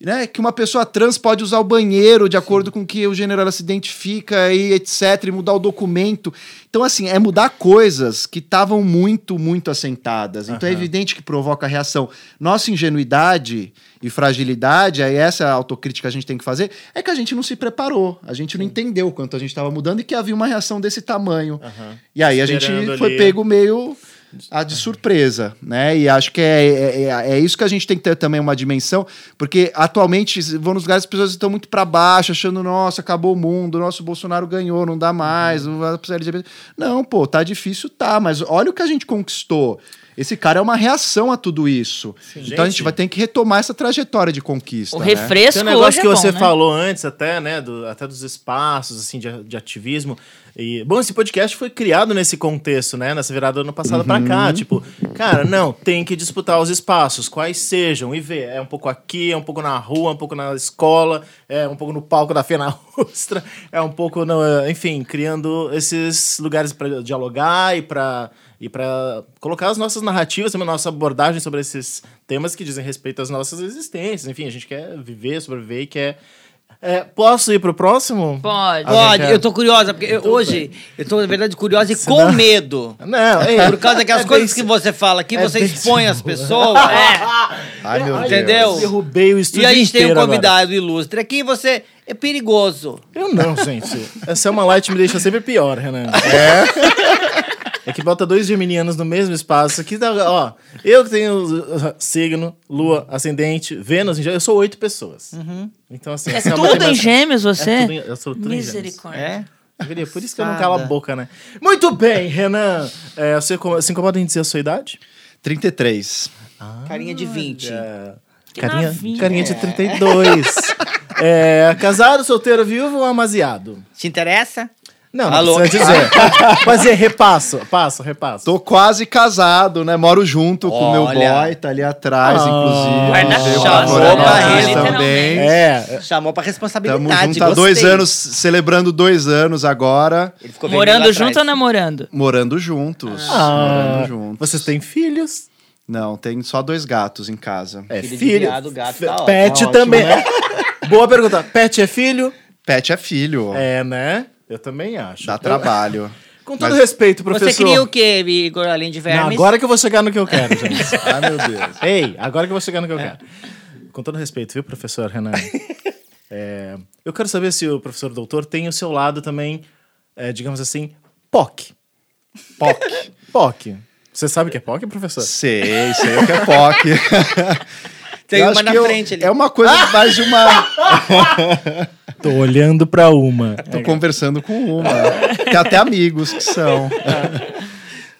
Né? Que uma pessoa trans pode usar o banheiro de acordo com que o gênero ela se identifica e etc. E mudar o documento. Então, assim, é mudar coisas que estavam muito, muito assentadas. Então é evidente que provoca reação. Nossa ingenuidade e fragilidade, aí essa autocrítica a gente tem que fazer, é que a gente não se preparou. A gente não entendeu o quanto a gente estava mudando e que havia uma reação desse tamanho. E aí a gente Esperando foi ali. pego meio a de surpresa, né? E acho que é, é, é- é isso que a gente tem que ter também uma dimensão, porque atualmente vão nos lugares as pessoas estão muito para baixo, achando, nossa, acabou o mundo, nosso Bolsonaro ganhou, não dá mais, não vai pra LGBT. Não, pô, tá difícil, tá, mas olha o que a gente conquistou. Esse cara é uma reação a tudo isso. Então a gente Gente. vai ter que retomar essa trajetória de conquista. O né? refresco Tem um negócio hoje que é você bom, né? falou antes, até, né? do- até dos espaços, assim, de, de ativismo. E, bom, esse podcast foi criado nesse contexto, né? Nessa virada do ano passado pra Uhum. cá. Tipo, cara, não, tem que disputar os espaços, quais sejam, e ver. É um pouco aqui, é um pouco na rua, é um pouco na escola, é um pouco no palco da Fena Ustra, é um pouco, no, enfim, criando esses lugares pra dialogar e pra e para colocar as nossas narrativas, a nossa abordagem sobre esses temas que dizem respeito às nossas existências. Enfim, a gente quer viver, sobreviver e quer. É, posso ir pro próximo? Pode. Alguém Pode, quer? eu tô curiosa, porque eu- hoje eu tô, na verdade, curiosa e com medo. Não, ei, Por causa daquelas é coisas bem- que você fala aqui, é você bem expõe as pessoas. Ai, meu Deus. Entendeu? Eu derrubei o estúdio E a gente tem um inteiro agora. convidado ilustre aqui e você é perigoso. Eu não, gente. Essa é uma light me deixa sempre pior, Renan. É? É que bota dois geminianos no mesmo espaço. Aqui dá, ó, eu que tenho uh, signo, lua, ascendente, Vênus, em Gêmeos, eu sou oito pessoas. Então, assim, É essa tudo em gêmeos, É você? tudo em- eu sou tudo em gêmeos. Misericórdia. É? Por isso que eu não calo a boca, né? Muito bem, Renan. É, você incomoda- se incomoda em dizer a sua idade? 33. Carinha de 20. É, Que carinha, carinha de 32. É, casado, solteiro, viúvo ou amaziado? Te interessa? Não, não Alô? precisa dizer. Fazer repasso, passo, repasso. Tô quase casado, né? Moro junto com o meu Olha. boy, tá ali atrás, Ah. inclusive. Veio pra Literalmente. também. É, Chamou pra Tamo responsabilidade. junto há gostei. dois anos, celebrando dois anos agora, Ele ficou vermelho Morando lá junto ou atrás. namorando? morando juntos. ah, morando juntos. vocês têm filhos? Não, tem só dois gatos em casa. É Filho de filho. viado, gato, F- tá ótimo. Pet Ótimo, também. né? Boa pergunta. Pet é filho? Pet é filho, É, né? Eu também acho. dá trabalho. Com todo Mas- respeito, professor. Você queria o quê, Igor, além de Não, vermes? agora que eu vou chegar no que eu quero, gente. Ai, meu Deus. Ei, agora que eu vou chegar no que eu quero. Com todo respeito, viu, professor Renan? É, eu quero saber se o professor doutor tem o seu lado também, é, digamos assim, POC. POC. POC. Você sabe o que é POC, professor? Sei, sei o que é POC. Tem Eu uma acho na que eu- frente ali. É uma coisa mais de uma. Tô olhando pra uma. Tô conversando com uma. Tem até amigos que são.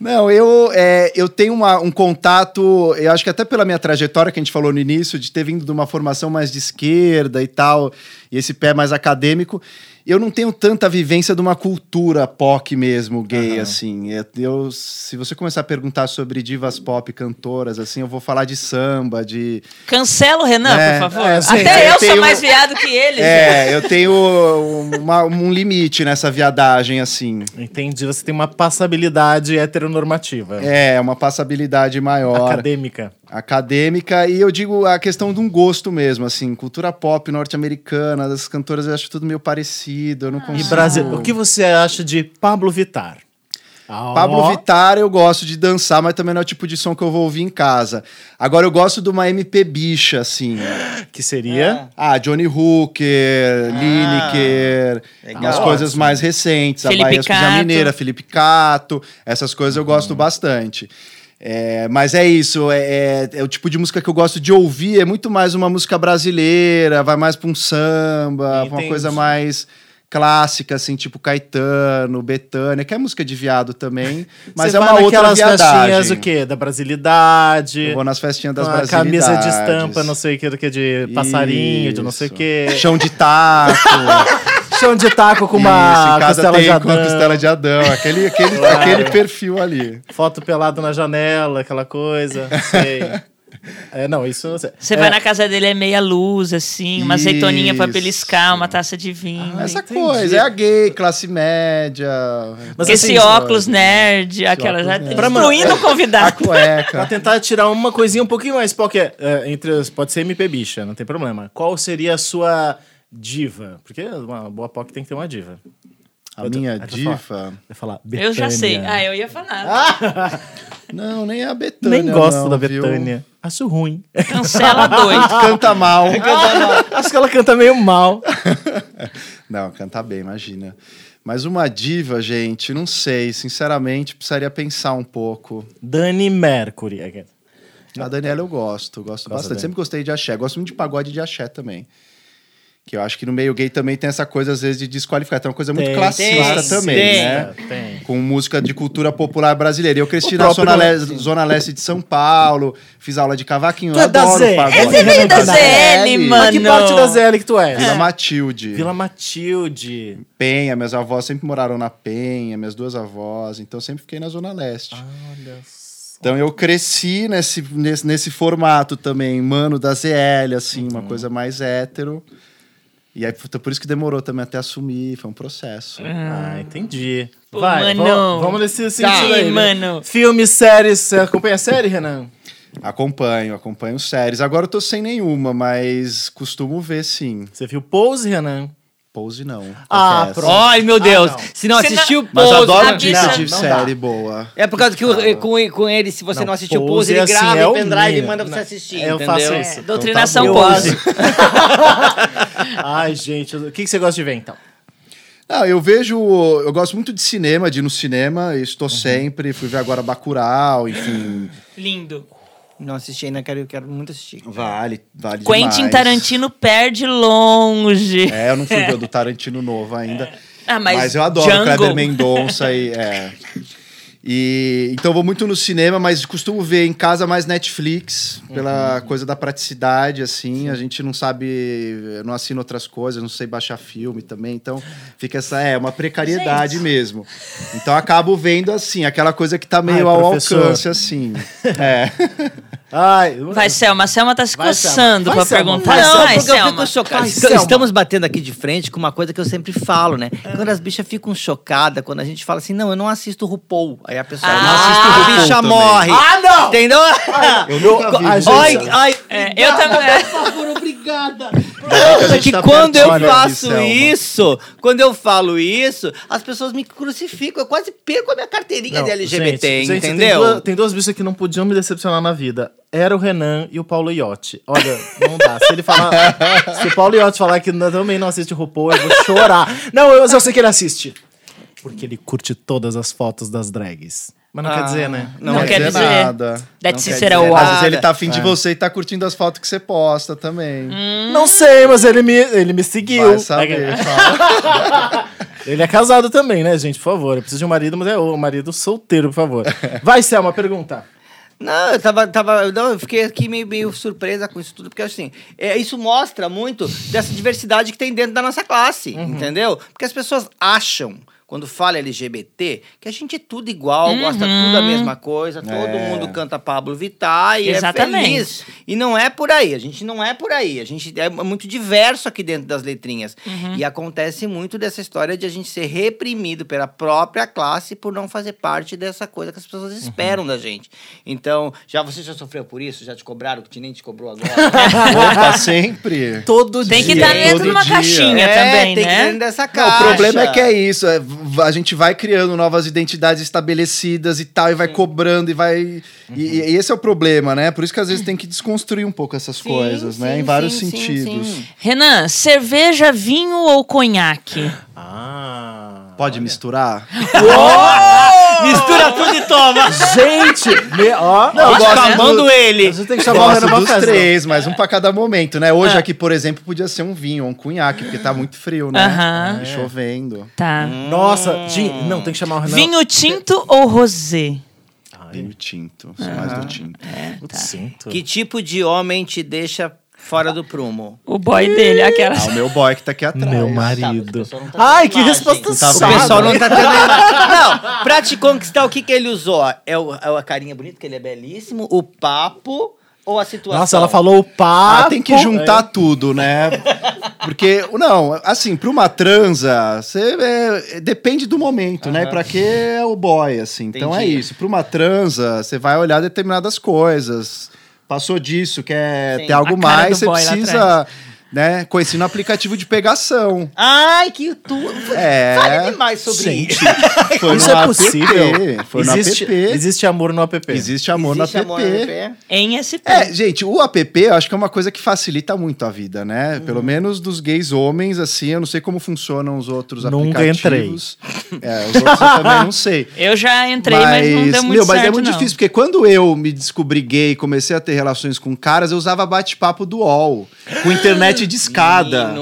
Não, eu, é, eu tenho uma- um contato, eu acho que até pela minha trajetória que a gente falou no início, de ter vindo de uma formação mais de esquerda e tal, e esse pé mais acadêmico, eu não tenho tanta vivência de uma cultura POC mesmo, gay, assim. É, Eu, se você começar a perguntar sobre divas pop, cantoras, assim, eu vou falar de samba, de... Cancela o Renan, É, por favor. é, sim, Até eu eu tenho- sou mais viado que ele. É, eu tenho uma- um limite nessa viadagem, assim. Entendi, você tem uma passabilidade heteronormativa. É, uma passabilidade maior. Acadêmica. Acadêmica e eu digo a questão de um gosto mesmo, assim, cultura pop norte-americana, das cantoras eu acho tudo meio parecido, eu não E consigo. Brasil, o que você acha de Pablo Vittar? Ah, Pablo. Vittar eu gosto de dançar, mas também não é o tipo de som que eu vou ouvir em casa. Agora eu gosto de uma MP bicha, assim. Que seria? Ah, Johnny Hooker, Lineker, legal. umas coisas mais recentes, Felipe a Bahia. Mineira, Felipe Cato, essas coisas eu gosto bastante. É, mas é isso, é, é- é o tipo de música que eu gosto de ouvir, é muito mais uma música brasileira, vai mais pra um samba, uma coisa mais clássica, assim, tipo Caetano, Betânia, que é música de viado também, mas Você é uma outra naquelas festinhas viadagem. o quê? Da brasilidade. Eu vou nas festinhas das brasilidades. camisa de estampa, não sei o que, do que de passarinho, de não sei o Isso. que. Chão de taco. Chão de taco com Isso, uma casa costela tem de com Adão. a costela de Adão, aquele, aquele, Claro. aquele perfil ali. Foto pelado na janela, aquela coisa. Sei. é, não, isso eu não sei. Você É, vai na casa dele, é meia luz, assim, uma azeitoninha pra Isso. beliscar, uma taça de vinho. Ah, Essa entendi. coisa, é a gay, classe média. Mas Esse assim, óculos nerd, aquela já óculos nerd. destruindo o A convidado. Pra tentar tirar uma coisinha um pouquinho mais é, é, entre os, pode ser MP bicha, não tem problema. Qual seria a sua diva? Porque uma boa POC tem que ter uma diva. A Eu minha eu tô diva. Vai falar Eu já sei. Ah, eu ia falar. Não, nem a Betânia. Nem gosto não, da? Betânia. Acho ruim. Cancela dois. Canta mal. Acho que ela canta meio mal. Não, canta bem, imagina. Mas uma diva, gente, não sei. Sinceramente, precisaria pensar um pouco. Dani Mercury. A Daniela eu gosto, gosto Gosta bastante. dela. Sempre gostei de axé. Gosto muito de pagode de axé também. Que eu acho que no meio gay também tem essa coisa, às vezes, de desqualificar. Tem uma coisa muito Tem, classista tem, também, tem. né? Tem. Com música de cultura popular brasileira. Eu cresci O na zona, le- zona leste de São Paulo, fiz aula de cavaquinho. Tu eu é da adoro ZL. pagode. Você veio da ZL, mano. Mas que parte da ZL que tu és? Vila Matilde. Vila Matilde. Penha, minhas avós sempre moraram na Penha, minhas duas avós, então sempre fiquei na Zona Leste. Olha Então eu cresci nesse, nesse, nesse formato também, mano da ZL, assim, uma coisa mais hétero. E aí, puta, por isso que demorou também até assumir, foi um processo. Ah, entendi. Pô, Vai, mano. vamos, vamos nesse sentido Tá. aí. né? mano. Filmes, séries. Você acompanha a série, Renan? Acompanho, acompanho séries. Agora eu tô sem nenhuma, mas costumo ver sim. Você viu Pose, Renan? Pose não. Ah, confesso. pronto. Ai, meu Deus. não. Se não Se não- assistiu, Mas Pose. adoro a dica de não série boa. É por causa que o- com, com ele, se você não, Não, assistiu Pose Pose, é ele assim, grava é o pendrive e manda pra você Não, assistir. eu entendeu? faço É. isso. Doutrinação Eu pose. acho- Ai, gente, o que que você gosta de ver, então? Não, eu vejo. Eu gosto muito de cinema, de ir no cinema, estou Uhum. sempre. Fui ver agora Bacurau, enfim. Lindo. Não assisti ainda, quero, quero muito assistir. Vale, vale Quentin demais. Tarantino perde longe. É, eu não fui ver o do Tarantino novo ainda. Ah, mas, Mas, eu adoro Django. Kleber Mendonça e. É. E então vou muito no cinema, mas costumo ver em casa mais Netflix, pela coisa da praticidade, assim. A gente não sabe, não assina outras coisas, não sei baixar filme também. Então fica essa, é, uma precariedade mesmo. Então acabo vendo assim, aquela coisa que tá meio Ai, ao professor. alcance, assim. É. Ai, Vai, Selma. A Selma tá se Vai, Selma. coçando Selma. perguntar. Vai, Não, Selma. Vai, porque eu Selma. fico chocado. Vai, Selma. Estamos batendo aqui de frente com uma coisa que eu sempre falo, né? Quando as bichas ficam chocadas, quando a gente fala assim, não, eu não assisto RuPaul. Aí a pessoa, Ah, não assisto RuPaul a bicha também. morre. Ah, não! Entendeu? Eu nunca vi. Ai, Ai, ai, É, eu também. por favor, obrigada. A gente que tá quando eu faço isso, quando eu falo isso, as pessoas me crucificam. Eu quase perco a minha carteirinha Não, de LGBT, gente, gente, Tem entendeu? duas, tem duas bichas que não podiam me decepcionar na vida. Era o Renan e o Paulo Iotti. Olha, não dá. Se ele falar. se o Paulo Iotti falar que também não assiste RuPaul, eu vou chorar. Não, eu, eu sei que ele assiste. Porque ele curte todas as fotos das drags. Mas não quer dizer, né? Não, Não quer quer dizer. dizer. nada. That Não se quer dizer. Às vezes ele tá afim de É. você e tá curtindo as fotos que você posta também. Não sei, mas ele me, ele me seguiu. Vai saber. fala. Ele é casado também, né, gente? Por favor. Eu preciso de um marido, mas é o marido solteiro, por favor. Vai, Selma, pergunta. Não, eu tava. tava não, eu fiquei aqui meio, meio surpresa com isso tudo, porque assim, é, isso mostra muito dessa diversidade que tem dentro da nossa classe, entendeu? Porque as pessoas acham. Quando fala LGBT, que a gente é tudo igual, gosta tudo da mesma coisa, todo É. mundo canta Pablo Vittar e Exatamente. é feliz. E não é por aí, a gente não é por aí. A gente é muito diverso aqui dentro das letrinhas. E acontece muito dessa história de a gente ser reprimido pela própria classe por não fazer parte dessa coisa que as pessoas esperam da gente. Então, já você já sofreu por isso? Já te cobraram que nem te cobrou agora? Opa, sempre. Todo Tem que dia. estar dentro todo de uma dia. caixinha É, também, tem que ir né? dentro dessa Não, caixa. o problema é que é isso. é, a gente vai criando novas identidades estabelecidas e tal, e vai cobrando e vai. E, e esse é o problema, né? Por isso que às vezes tem que desconstruir um pouco essas Sim, coisas, né? sim, Em vários sim, sim, sentidos. sim. Renan, cerveja, vinho ou conhaque? Ah. Pode misturar? Mistura tudo e toma. Gente! me- ó, Não, eu Nossa, gosto tá do- amando ele. Você tem que chamar o Gosto Renan pra dos festa. três, mas um pra cada momento, né? Hoje aqui, por exemplo, podia ser um vinho, um cunhaque, porque tá muito frio, né? Aham. E chovendo. Tá. Nossa, Gi, não, tem que chamar o Renan. Vinho tinto ou rosé? Vinho tinto. Sou mais do tinto. Putz, sinto. Que tipo de homem te deixa fora do prumo? O boy dele, aquela. Ah, o meu boy que tá aqui atrás. Meu marido. tá Ai, que imagem. resposta tá O pessoal não tá tendo imagem. Não, pra te conquistar, o que, que ele usou? É, o, é a carinha bonita, que ele é belíssimo, o papo ou a situação? Nossa, ela falou o papo. Ah, tem que juntar tudo, né? Porque, não, assim, pra uma transa, você é, depende do momento, né? Pra que é o boy, assim. Então é Entendi. isso. Pra uma transa, você vai olhar determinadas coisas. Passou disso, quer Sim. ter algo mais, você precisa, né? Conhecer no aplicativo de pegação. Ai, que tu... É. Fale mais sobre Gente, isso. Foi Isso no é app, possível? Foi existe, no app. existe amor no app. Existe amor Existe no amor app. no app? Em SP. É, gente, o app eu acho que é uma coisa que facilita muito a vida, né? Uhum. Pelo menos dos gays homens, assim, eu não sei como funcionam os outros Nunca aplicativos. É, os outros eu também não sei. Eu já entrei, mas, não deu muito meu, certo, mas é muito não. difícil, porque quando eu me descobri gay e comecei a ter relações com caras, eu usava bate-papo do UOL, com internet de escada.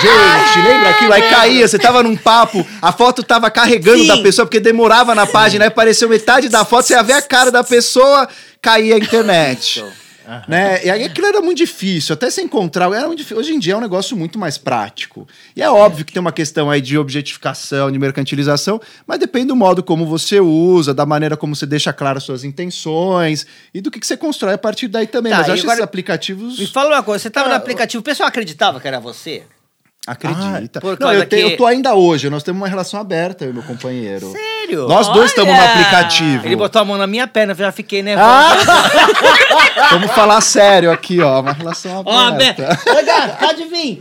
Gente, lembra aquilo? Aí caía, você tava num papo, a foto tava carregando Sim. da pessoa, porque demorava na página, aí apareceu metade da foto, você ia ver a cara da pessoa, caía a internet. Né? E aí aquilo era muito difícil, até se encontrar. Era muito difícil. Hoje em dia é um negócio muito mais prático. E é óbvio que tem uma questão aí de objetificação, de mercantilização, mas depende do modo como você usa, da maneira como você deixa claras suas intenções e do que, que você constrói a partir daí também. Tá, mas eu acho que agora- esses aplicativos. Me fala uma coisa, você Ah, tava no aplicativo, o pessoal acreditava que era você? Acredita. Ah, Não, eu, te- que- eu tô ainda hoje, nós temos uma relação aberta, eu e meu companheiro. Sério? Nós dois estamos no Olha! aplicativo. Ele botou a mão na minha perna, eu já fiquei nervoso. Ah! Vamos falar sério aqui, ó. Uma relação Ó, aberta. Bé- Oi, Gá, pode vir.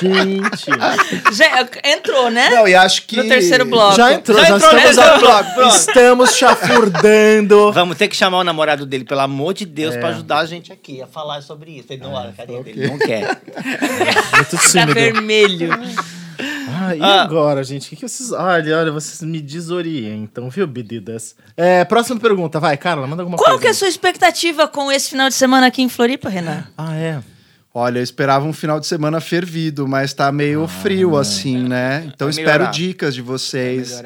Gente. Já entrou, né? Não, e acho que. No terceiro bloco. Já entrou, Já já, entrou, estamos, entrou. Pronto. estamos chafurdando. Vamos ter que chamar o namorado dele, pelo amor de Deus, pra ajudar a gente aqui a falar sobre isso. Ele não olha a carinha dele, não quer. Muito Tá vermelho. Ah, e Ah. agora, gente? O que, que vocês. Olha, olha, vocês me desorientam, viu, Bedidas? É, próxima pergunta, vai, Carla, manda alguma Qual coisa. que é a sua expectativa com esse final de semana aqui em Floripa, Renan? Ah, é. Olha, eu esperava um final de semana fervido, mas tá meio frio assim, né? Então Vai espero dicas de vocês.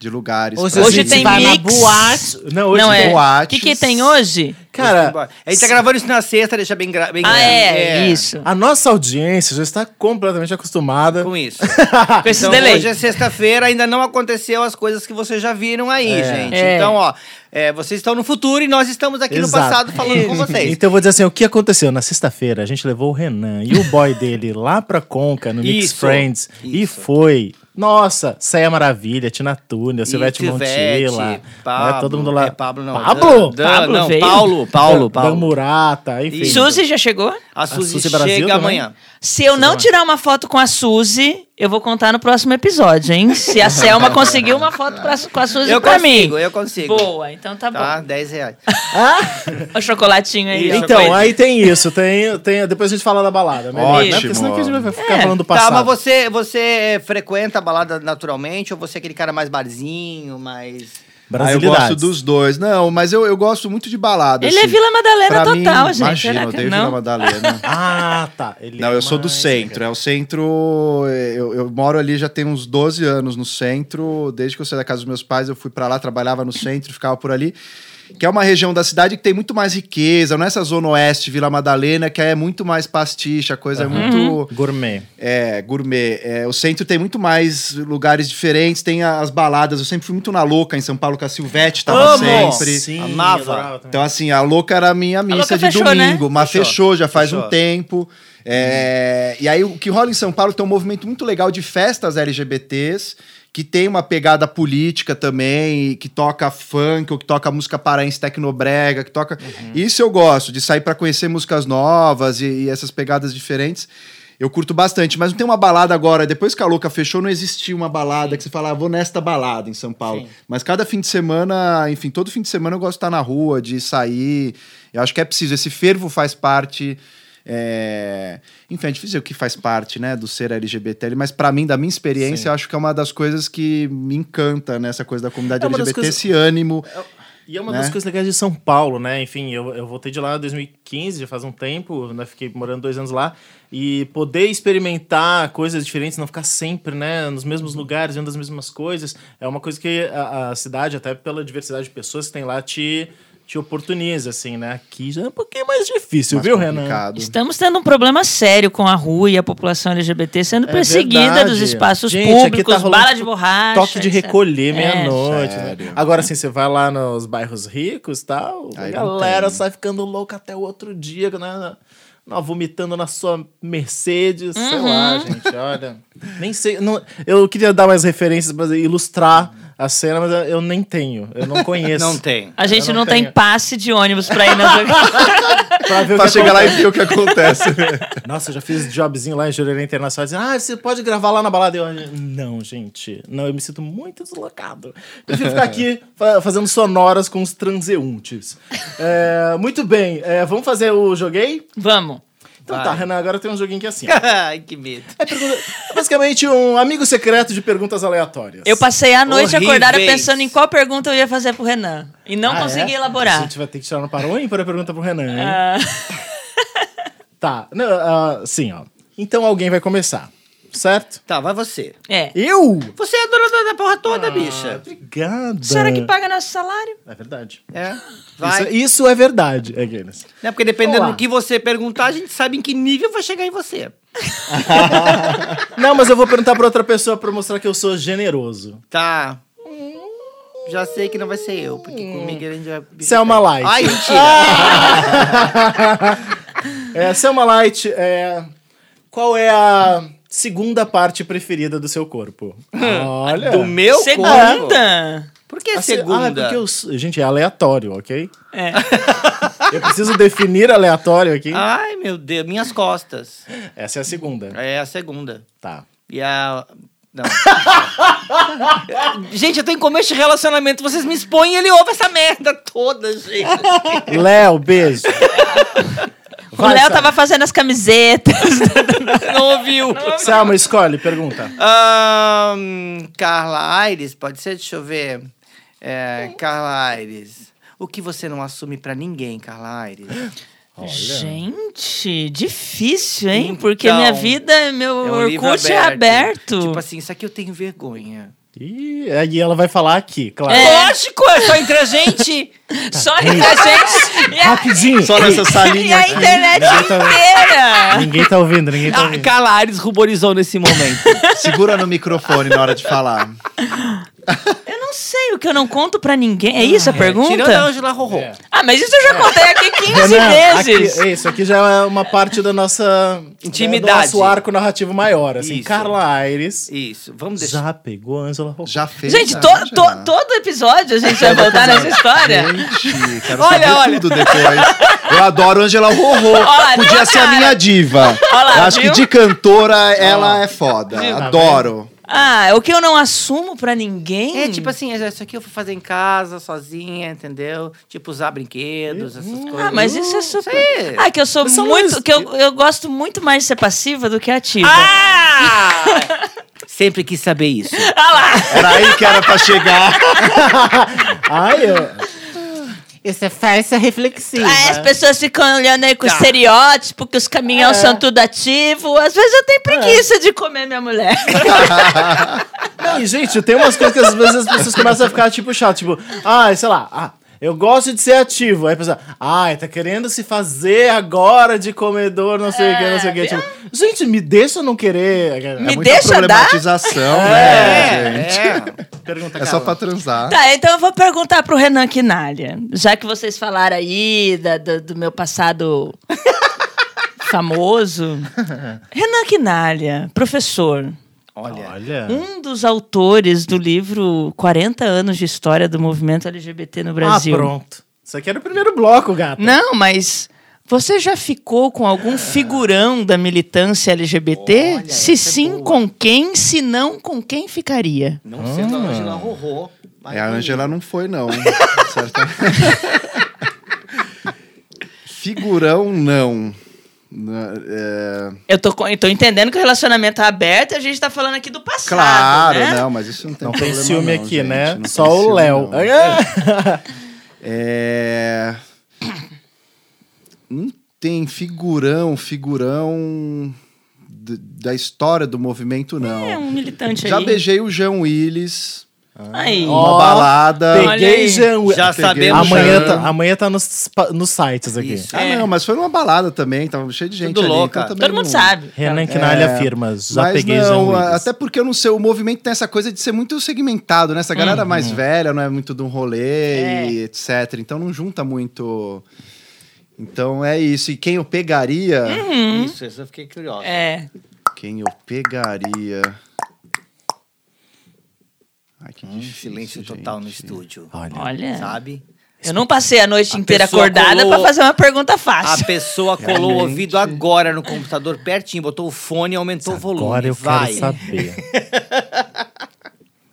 De lugares. Hoje, tem mix. boate. Não, hoje Não, tem é. O boates. que, que tem hoje? Cara, A gente tá gravando isso na sexta, deixa bem, gra- bem Ah, grande. é, isso. a nossa audiência já está completamente acostumada. Com isso. Com esses Então, delay. hoje é sexta-feira, ainda não aconteceu as coisas que vocês já viram aí, gente. É. Então, ó, é, vocês estão no futuro e nós estamos aqui no Exato. passado falando com vocês. Então eu vou dizer assim, o que aconteceu? Na sexta-feira, a gente levou o Renan e o boy dele lá pra Conca, no Mix Isso, Friends, e isso. foi... Nossa, Ceia Maravilha, Tina Túnel, Silvete Montilla, Pablo, né, todo mundo lá. É, Pablo não. Pablo? Dan, Dan, Pablo não, veio? Paulo, Paulo, Dan Paulo. Murata, enfim. Suzy já chegou? A Suzy, Suzy Brasil chega também? amanhã. Se eu não tirar uma foto com a Suzy, eu vou contar no próximo episódio, hein? Se a Selma conseguiu uma foto pra, com a Suzy Eu pra consigo, mim. eu consigo. Boa, então tá, Tá, bom. 10 reais. O chocolatinho aí. Então, aí tem isso, tem, tem, depois a gente fala da balada. melhor, né? Ótimo. Porque senão que a gente vai ficar É. falando do Tá, passado. mas você, você frequenta a balada naturalmente ou você é aquele cara mais barzinho, mais... Ah, eu gosto dos dois. Não, mas eu, eu gosto muito de balada. Ele é assim. Vila Madalena Pra total, mim, gente. Imagina, eu não? Vila Madalena. Ah, tá. Ele Não, é eu sou do centro. É o centro. Eu, eu moro ali já tem uns 12 anos no centro. Desde que eu saí da casa dos meus pais, eu fui pra lá, trabalhava no centro, ficava por ali. Que é uma região da cidade que tem muito mais riqueza. Não é essa zona oeste, Vila Madalena, que é muito mais pastiche, a coisa é muito. Gourmet. É, gourmet. É, o centro tem muito mais lugares diferentes, tem as baladas. Eu sempre fui muito na louca em São Paulo, que a Silvete tava Amo! sempre. Sim, Amava. Então, assim, a louca era a minha missa Louca de fechou, né? domingo, mas Fechou. fechou, já faz Fechou. um tempo. É, E aí, o que rola em São Paulo tem um movimento muito legal de festas LGBTs, que tem uma pegada política também, que toca funk, ou que toca música paraense tecnobrega, que toca. Isso eu gosto, de sair pra conhecer músicas novas e, e essas pegadas diferentes. Eu curto bastante, mas não tem uma balada agora. Depois que a Louca fechou, não existia uma balada que você fala, ah, vou nesta balada em São Paulo. Sim. Mas cada fim de semana, enfim, todo fim de semana eu gosto de estar na rua, de sair. Eu acho que é preciso. Esse fervo faz parte. É, Enfim, é difícil dizer o que faz parte, né, do ser LGBT, mas pra mim, da minha experiência, acho que é uma das coisas que me encanta nessa coisa da comunidade É LGBT, coisas- esse ânimo. E é uma né? das coisas legais de São Paulo, né? Enfim, eu, eu voltei de lá em 2015, já faz um tempo, né? Fiquei morando dois anos lá. E poder experimentar coisas diferentes, não ficar sempre, né? Nos mesmos lugares, vendo as mesmas coisas, é uma coisa que a, a cidade, até pela diversidade de pessoas que tem lá, te, te oportuniza, assim, né? Aqui já é um pouquinho mais difícil, mais viu, Renan? complicado. Estamos tendo um problema sério com a rua e a população LGBT sendo É perseguida verdade. dos espaços Gente, aqui públicos, tá bala de borracha. Toque de recolher É, meia-noite. né? Agora, assim, você vai lá nos bairros ricos e tal, a Aí não galera sai ficando louca até o outro dia, né? Não, vomitando na sua Mercedes, sei Uhum. lá, gente, olha. Nem sei. Não, eu queria dar mais referências para ilustrar a cena, mas eu nem tenho. Eu não conheço. Não tem. A gente Eu não, não tem tenho. passe de ônibus pra ir na Pra ver Pra chegar lá e acontece. ver o que acontece. Nossa, eu já fiz jobzinho lá em Jurerê Internacional, dizendo, ah, você pode gravar lá na balada. Eu, não, gente, não, eu me sinto muito deslocado. Prefiro ficar aqui fa- fazendo sonoras com os transeuntes. É, muito bem, é, vamos fazer o joguei? Vamos. Então Vai. tá, Renan, agora tem um joguinho que é assim. Ai, que medo. É pergunta- é basicamente um amigo secreto de perguntas aleatórias. Eu passei a noite Horríveis. acordada pensando em qual pergunta eu ia fazer pro Renan. E não Ah, consegui é? A elaborar. gente vai ter que tirar no para um ímpar a pergunta pro Renan, hein? Ah, Tá, não, ah, sim, ó. Então alguém vai começar, certo? Tá, vai você. é. Eu? Você é a dona da- porra toda, bicha. Obrigado. Será que paga nosso salário? É verdade. É. Vai. Isso, isso é verdade, aqueles. Né? Porque dependendo Vamos lá. do que você perguntar, a gente sabe em que nível vai chegar em você. Não, mas eu vou perguntar pra outra pessoa pra mostrar que eu sou generoso. Tá. Já sei que não vai ser eu, porque comigo a gente vai... Selma Light. Ai, mentira. É, Selma Light, é, qual é a segunda parte preferida do seu corpo? Olha. Do meu corpo? Segunda? Por que A se- segunda? Ah, porque eu, gente, é aleatório, ok? É. Eu preciso definir aleatório aqui. Ai, meu Deus, minhas costas. Essa é a segunda. É a segunda. Tá. E a... Não. gente, eu tô em começo de relacionamento, vocês me expõem e ele ouve essa merda toda, gente. Léo, beijo. O Léo tava fazendo as camisetas. Não ouviu. Selma, escolhe, pergunta. Ahn, Carla Aires, pode ser? Deixa eu ver. É, Carla Aires. O que você não assume pra ninguém, Carla Aires? Gente, difícil, hein? Então, Porque minha vida, meu É um Orkut é aberto. Tipo assim, isso aqui eu tenho vergonha. E aí ela vai falar aqui, claro. Lógico, é só entre a gente. Só entre a gente e a, Rapidinho. Só nessa e salinha a aqui. internet Ninguém tá- inteira. Ninguém tá ouvindo, ninguém tá Ah, ouvindo. Calares ruborizou nesse momento. Segura no microfone na hora de falar. Eu não sei o que eu não conto pra ninguém. É isso a pergunta? Tirando a Angela Rorô. Ah, mas isso eu já contei aqui 15 Renan, vezes. aqui- isso aqui já é uma parte da nossa Intimidade. Do nosso arco narrativo maior. Assim, Isso. Carla Aires Isso, vamos deixar. já pegou a Angela Rorô. Já fez. Gente, já, to- to- todo episódio a gente vai voltar nessa história. Gente, quero Olha, saber olha. tudo depois. Eu adoro Angela Rorô. Olha, Podia ser a minha diva. Olha lá, Eu acho viu? que de cantora ela é foda. Viu? Adoro. Ah, o que eu não assumo pra ninguém. É tipo assim, isso aqui eu fui fazer em casa, sozinha, entendeu? Tipo, usar brinquedos, essas coisas. Ah, mas isso é super. Ah, que eu sou São muito. Que eu, eu gosto muito mais de ser passiva do que ativa. Ah! Sempre quis saber isso. Era aí que era pra chegar. Ai, eu... Isso é farsa reflexiva. Ah, as pessoas ficam olhando aí com Tá. estereótipo, que os caminhões são tudo ativo. Às vezes eu tenho preguiça de comer minha mulher. Não, e, gente, tem umas coisas que às vezes as pessoas começam a ficar tipo chato, tipo, ah, sei lá, ah, eu gosto de ser ativo. Aí a pessoa, ai, tá querendo se fazer agora de comedor, não sei o que, não sei o que. Tipo, gente, me deixa não querer. Me Muita deixa dar? problematização, né, gente? Pergunta, É só pra transar. Tá, então eu vou perguntar pro Renan Quinalha. Já que vocês falaram aí da- do, do meu passado famoso. Renan Quinalha, professor. Olha. Olha. Um dos autores do livro 40 anos de história do movimento LGBT no Ah, Brasil. pronto. Isso aqui era o primeiro bloco, gata. Não, mas você já ficou com algum figurão da militância LGBT? Olha, Se é sim, boa. com quem? Se não, com quem ficaria? Não sendo a Angela Rorô. É, a Angela não foi, não. Certo? Figurão, não. Na- é, Eu tô, eu tô entendendo que o relacionamento é aberto e a gente tá falando aqui do passado. Claro, né? não, mas isso não tem Não tem problema ciúme não, aqui, gente, né? não tem Só o Léo. não. É... Não tem figurão, figurão da história do movimento, não. É um militante Já aí. beijei o João Willis, Aí. Ó, uma balada. Peguei aí. já. Já Peguei sabemos. Amanhã tá, amanhã tá nos, nos sites aqui. Isso. Ah, É. não, mas foi numa balada também, tava cheio de gente Tudo ali. louca. então também Todo mundo não- sabe. Renan Quinalha É, afirma, já mas peguei não, Jean Willis. até porque eu não sei, o movimento tem essa coisa de ser muito segmentado, né? Essa galera mais velha não é muito de um rolê É. e etc. Então não junta muito. Então é isso. E quem eu pegaria? Isso, isso eu fiquei curiosa. É. Quem eu pegaria? Um difícil, silêncio total no estúdio. Olha. Olha. Sabe? Eu não passei a noite A inteira acordada colou- pra fazer uma pergunta A fácil. pessoa colou o Realmente. ouvido agora no computador pertinho, botou o fone e aumentou o volume. Agora eu Vai. quero saber.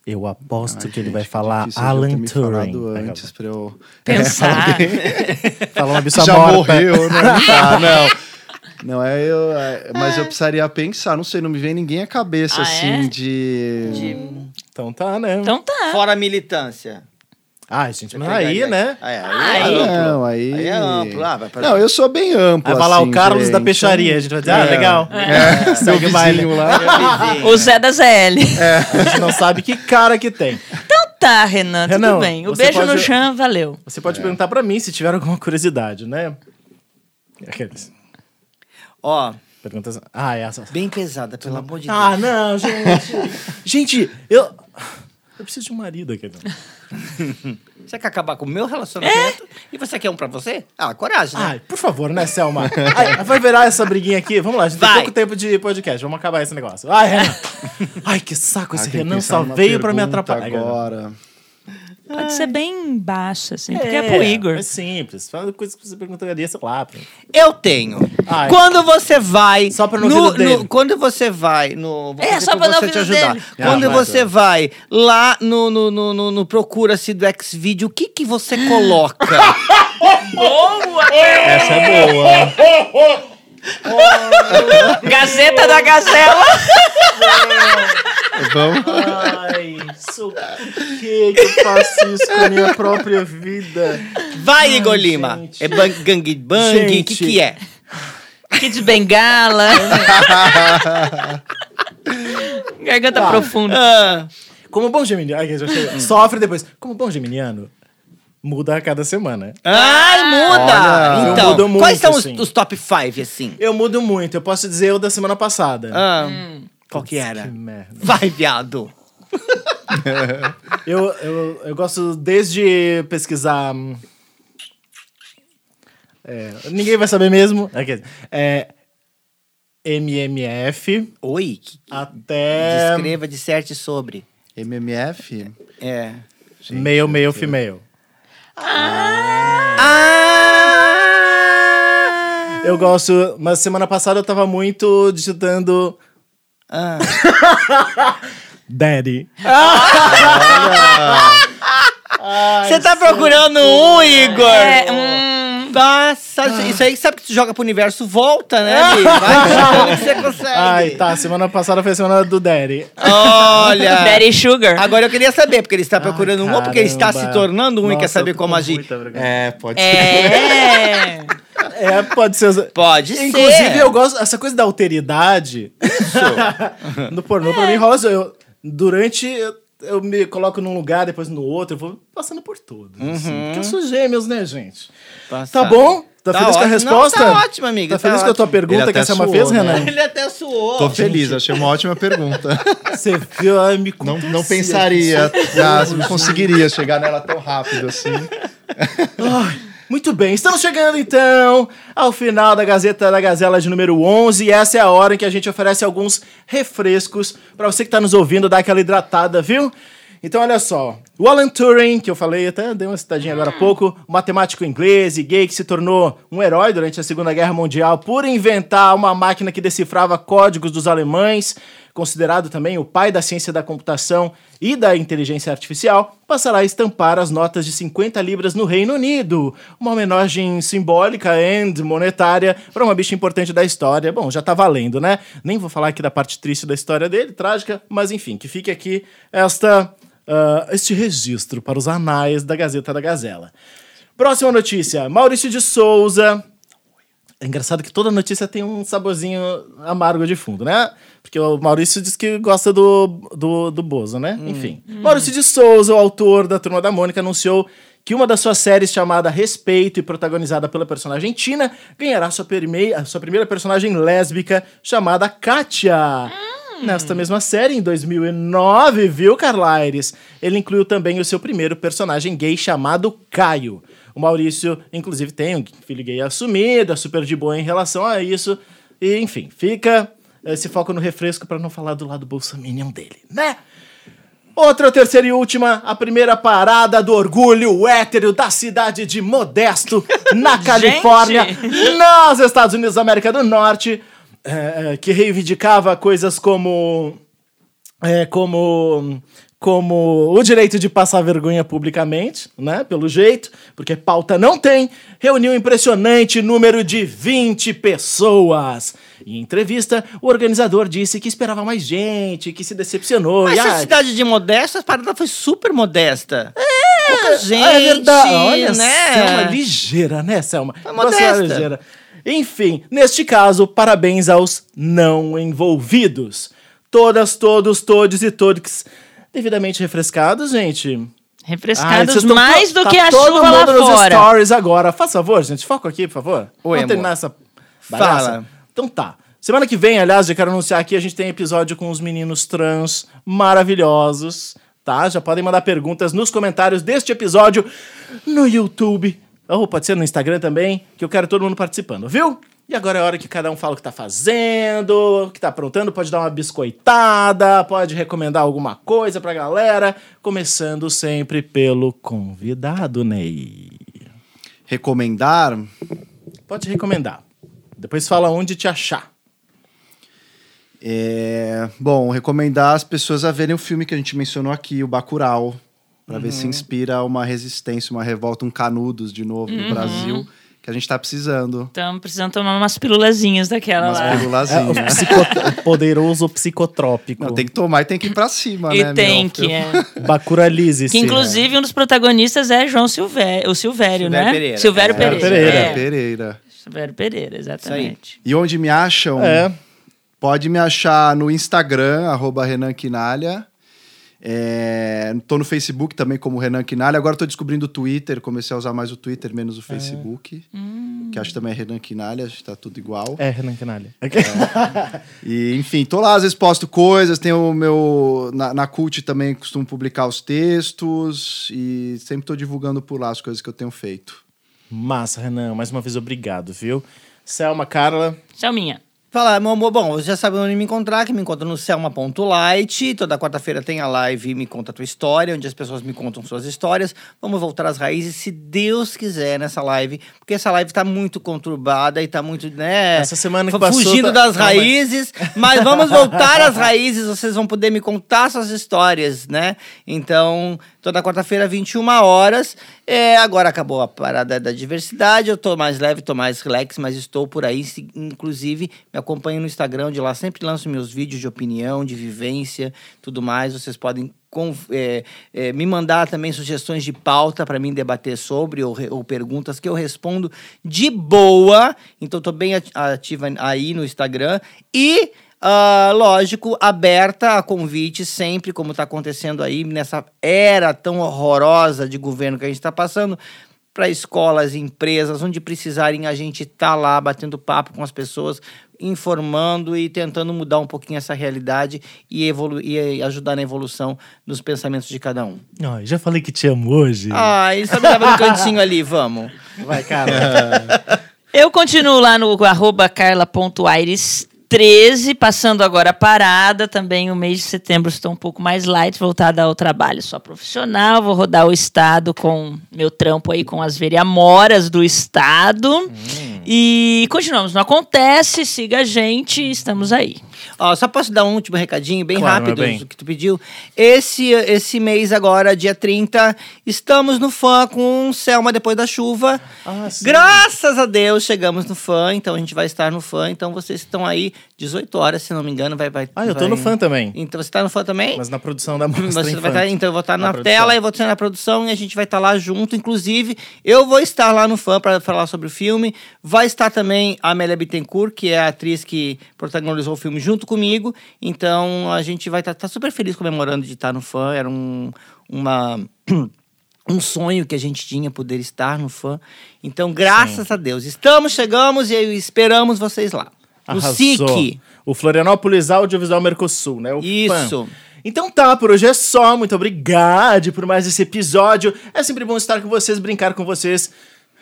Eu aposto Ai, que ele gente, vai falar ele já ter Alan Turing. antes pra eu Pensar. Fala uma bicha já morta. morreu, né? Ah, não. Não, é eu. é, mas eu precisaria pensar, não sei, não me vem ninguém à cabeça Ah, assim é? de. Então tá, né? Então tá. Fora a militância. Ai, gente, mas aí, né? É, aí, Aí. é amplo. Não, aí. Aí é amplo. Ah, vai pra... Não, eu sou bem amplo. Vai falar assim, o Carlos da gente. peixaria. A gente vai dizer, ah, É. legal. É, Segue meu o baile. vizinho lá. O Zé da ZL. A gente não sabe que cara que tem. Então tá, Renan, tudo Renan, bem. O beijo pode- no chão, valeu. Você pode perguntar pra mim se tiver alguma curiosidade, né? Aqueles. Ó, Perguntas. Ah, é essa. bem pesada, pelo amor de Deus. Ah, não, gente. gente, eu. Eu preciso de um marido aqui. Você quer acabar com o meu relacionamento? E você quer um pra você? Ah, coragem, né? Ai, por favor, né, Selma? Ai, vai virar essa briguinha aqui. Vamos lá, a gente tem Vai. pouco tempo de podcast. Vamos acabar esse negócio. Ai, Renan. Ai, que saco. Esse tem Renan só veio pra me atrapalhar. Agora. Pode ser bem baixa, assim, porque é pro Igor. É simples. Fala coisa que você perguntaria, sei lá. pra- Eu tenho. Ai. Quando você vai. Só pra não no, no- Quando você vai no. É, só pra não te ajudar. dele. Quando Ah, você vai lá no, no, no, no, no Procura-se do X-Video, o que, que você coloca? Essa é boa. Gazeta da Gazela. Vamos. Ai, isso, por que, que eu faço isso com a minha própria vida? Vai, Igor Lima. gente. É bang, gang bang? O que, que é? Kid Bengala. Garganta profunda. Ah, Como bom geminiano, ai, sofre depois. Como bom geminiano, muda a cada semana. Ai, muda! Olha, eu então, mudo muito, quais são os, assim. os top 5, assim? Eu mudo muito, eu posso dizer o da semana passada. Ah, Qual que era? Que merda. Vai, viado. Eu, eu, eu gosto desde pesquisar. hum, é, ninguém vai saber mesmo. É, É, MMF Oi, que- até descreva, disserte sobre. MMF? É. male, male, female. Ah! Eu gosto, mas semana passada eu tava muito digitando Ah. Daddy. Você tá procurando um, Igor? É, hum, Nossa, isso aí sabe que tu joga pro universo, volta, né, Bi? Vai que você consegue. Ai, tá. Semana passada foi a semana do Daddy. Olha. Daddy Sugar. Agora eu queria saber, porque ele está procurando um ou porque ele está se tornando um e quer saber como com agir. É, pode ser. É. É, pode ser. Pode ser. Inclusive, eu gosto. Essa coisa da alteridade. no pornô, pra mim, rola. isso. Eu, durante. Eu, eu me coloco num lugar, depois no outro. Eu vou passando por todos. assim, porque eu sou gêmeos, né, gente? Tá bom? Tá, feliz com a ótimo. resposta? Não, tá ótimo, amiga. Tá feliz com a tua pergunta que a suou, fez, né? Renan? Ele até suou. Tô feliz, achei uma ótima pergunta. Você viu? Ai, me Não, não pensaria, não conseguiria chegar nela tão rápido assim. Muito bem, estamos chegando então ao final da Gazeta da Gazela de número 11 e essa é a hora em que a gente oferece alguns refrescos para você que está nos ouvindo dar aquela hidratada, viu? Então olha só, o Alan Turing, que eu falei, até dei uma citadinha agora há pouco, um matemático inglês e gay que se tornou um herói durante a Segunda Guerra Mundial por inventar uma máquina que decifrava códigos dos alemães, considerado também o pai da ciência da computação e da inteligência artificial, passará a estampar as notas de 50 libras no Reino Unido. Uma homenagem simbólica e monetária para uma bicha importante da história. Bom, já tá valendo, né? Nem vou falar aqui da parte triste da história dele, trágica, mas enfim, que fique aqui esta, ah, este registro para os anais da Gazeta da Gazela. Próxima notícia: Maurício de Souza. É engraçado que toda notícia tem um saborzinho amargo de fundo, né? Porque o Maurício diz que gosta do, do, do Bozo, né? Enfim. Maurício de Souza, o autor da Turma da Mônica, anunciou que uma das suas séries, chamada Respeito e protagonizada pela personagem Tina, ganhará sua, primeira sua primeira personagem lésbica, chamada Katia. Nesta mesma série, em 2009, viu, Carlaires? Ele incluiu também o seu primeiro personagem gay chamado Caio. O Maurício, inclusive, tem um filho gay assumido, é super de boa em relação a isso. E, enfim, fica esse foco no refresco para não falar do lado bolsominion dele, né? Outra, terceira e última, a primeira parada do orgulho hétero da cidade de Modesto, na Califórnia, nos Estados Unidos da América do Norte, é, é, que reivindicava coisas como é, como como o direito de passar vergonha publicamente, né? Pelo jeito, porque pauta não tem, reuniu um impressionante número de 20 pessoas. Em entrevista, o organizador disse que esperava mais gente, que se decepcionou. Mas e, essa ah, cidade de Modesta, a parada foi super modesta. É, Pouca gente, é verdade. Olha, né? Selma ligeira, né, Selma? Foi Uma senhora modesta. ligeira. Enfim, neste caso, parabéns aos não envolvidos. Todas, todos, todes e todes devidamente refrescados, gente. Refrescados tão mais do tá que a todo chuva lá mundo nos fora. stories agora. Faz favor, gente. Foco aqui, por favor. Oi, Vamos terminar essa bagaça? Fala. Então tá. Semana que vem, aliás, eu quero anunciar aqui, a gente tem episódio com os meninos trans maravilhosos, tá? Já podem mandar perguntas nos comentários deste episódio no YouTube. Ou pode ser no Instagram também, que eu quero todo mundo participando, viu? E agora é a hora que cada um fala o que tá fazendo, o que tá aprontando, pode dar uma biscoitada, pode recomendar alguma coisa pra galera, começando sempre pelo convidado, Ney. Recomendar? Pode recomendar. Depois fala onde te achar. É, bom, recomendar as pessoas a verem o filme que a gente mencionou aqui, o Bacurau, para ver Uhum. se inspira uma resistência, uma revolta, um canudos de novo no Brasil, que a gente tá precisando. Estamos precisando tomar umas pirulazinhas daquela Umas lá. É, o, pirulazinhas. psico- o poderoso psicotrópico. Não, tem que tomar e tem que ir pra cima, E né? tem meu? que, é. Bacuralize Que inclusive um dos protagonistas é João Silvério, o Silvério, Silvério né? Pereira. Silvério É, Pereira. Pereira. É. Pereira. Silvério Pereira, exatamente. E onde me acham? É. Pode me achar no Instagram, arroba Renan Quinalha. É, tô no Facebook também como Renan Quinalha. Agora tô descobrindo o Twitter. Comecei a usar mais o Twitter, menos o Facebook. Que acho que também é Renan Quinalha, acho que tá tudo igual. É, Renan Canalha. E, enfim, tô lá, às vezes posto coisas, tem o meu. Na, na Cult também costumo publicar os textos e sempre tô divulgando por lá as coisas que eu tenho feito. Massa, Renan. Mais uma vez, obrigado, viu? Selma, Carla. Selminha. Fala, meu amor, bom, você já sabe onde me encontrar, que me encontra no Selma.light. Toda quarta-feira tem a live Me Conta a Tua História, onde as pessoas me contam suas histórias. Vamos voltar às raízes, se Deus quiser, nessa live. Porque essa live tá muito conturbada e tá muito, né... Essa semana que passou, Fugindo tá- das Não, mas- raízes. Mas vamos voltar às raízes, vocês vão poder me contar suas histórias, né? Então, toda quarta-feira, 21 horas. É, agora acabou a parada da diversidade, eu tô mais leve, tô mais relax, mas estou por aí. Inclusive, me acompanhem no Instagram, onde lá sempre lanço meus vídeos de opinião, de vivência, tudo mais. Vocês podem é, é, me mandar também sugestões de pauta para mim debater sobre ou, ou perguntas que eu respondo de boa. Então, estou bem ati- ativa aí no Instagram. E ah, lógico, aberta a convite sempre, como está acontecendo aí nessa era tão horrorosa de governo que a gente está passando, para escolas, empresas, onde precisarem, a gente tá lá batendo papo com as pessoas, informando e tentando mudar um pouquinho essa realidade e, evolu e ajudar na evolução dos pensamentos de cada um. Ai, já falei que te amo hoje. Ah, ele só me dava no cantinho ali, vamos. Vai, Carla. Eu continuo lá no arroba carla.aires13, passando agora a parada. Também o mês de setembro estou um pouco mais light, voltada ao trabalho só profissional. Vou rodar o estado com meu trampo aí com as vereamoras do estado. E continuamos. Não acontece, siga a gente, estamos aí. Ó, só posso dar um último recadinho bem Claro, rápido bem. que tu pediu. Esse, esse mês agora, dia 30, estamos no fã com Selma Depois da Chuva. Ah. Graças a Deus chegamos no fã, então a gente vai estar no fã. Então vocês estão aí 18 horas, se não me engano, vai vai. Ah, eu tô vai- no fã também. Então você tá no fã também? Mas na produção da mostra Você vai estar, então eu vou estar Na na, produção. tela, eu vou estar na produção e a gente vai estar lá junto. Inclusive, eu vou estar lá no fã para falar sobre o filme. Vai estar também a Amélia Bittencourt, que é a atriz que protagonizou o filme junto comigo. Então a gente vai estar tá super feliz comemorando de estar no fã. Era um, uma. Um sonho que a gente tinha poder estar no fã. Então, graças a Deus, estamos, chegamos e esperamos vocês lá. Arrasou. SIC. O Florianópolis Audiovisual Mercosul, né? O Isso. FAM. Então tá, por hoje é só. Muito obrigado por mais esse episódio. É sempre bom estar com vocês, brincar com vocês,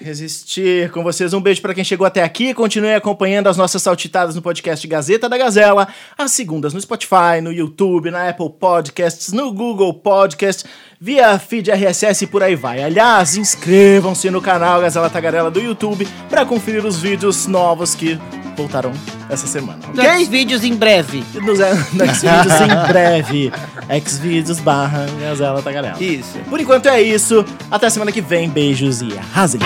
resistir com vocês. Um beijo pra quem chegou até aqui. Continue acompanhando as nossas saltitadas no podcast Gazeta da Gazela. Às segundas no Spotify, no YouTube, na Apple Podcasts, no Google Podcast, via feed RSS e por aí vai. Aliás, inscrevam-se no canal Gazela Tagarela do YouTube pra conferir os vídeos novos que voltaram essa semana. ok? Dois vídeos em breve. Nos nos vídeos em breve. Xvideos barra Gazela Tagarela. Isso. Por enquanto é isso. Até semana que vem. Beijos e arrasem.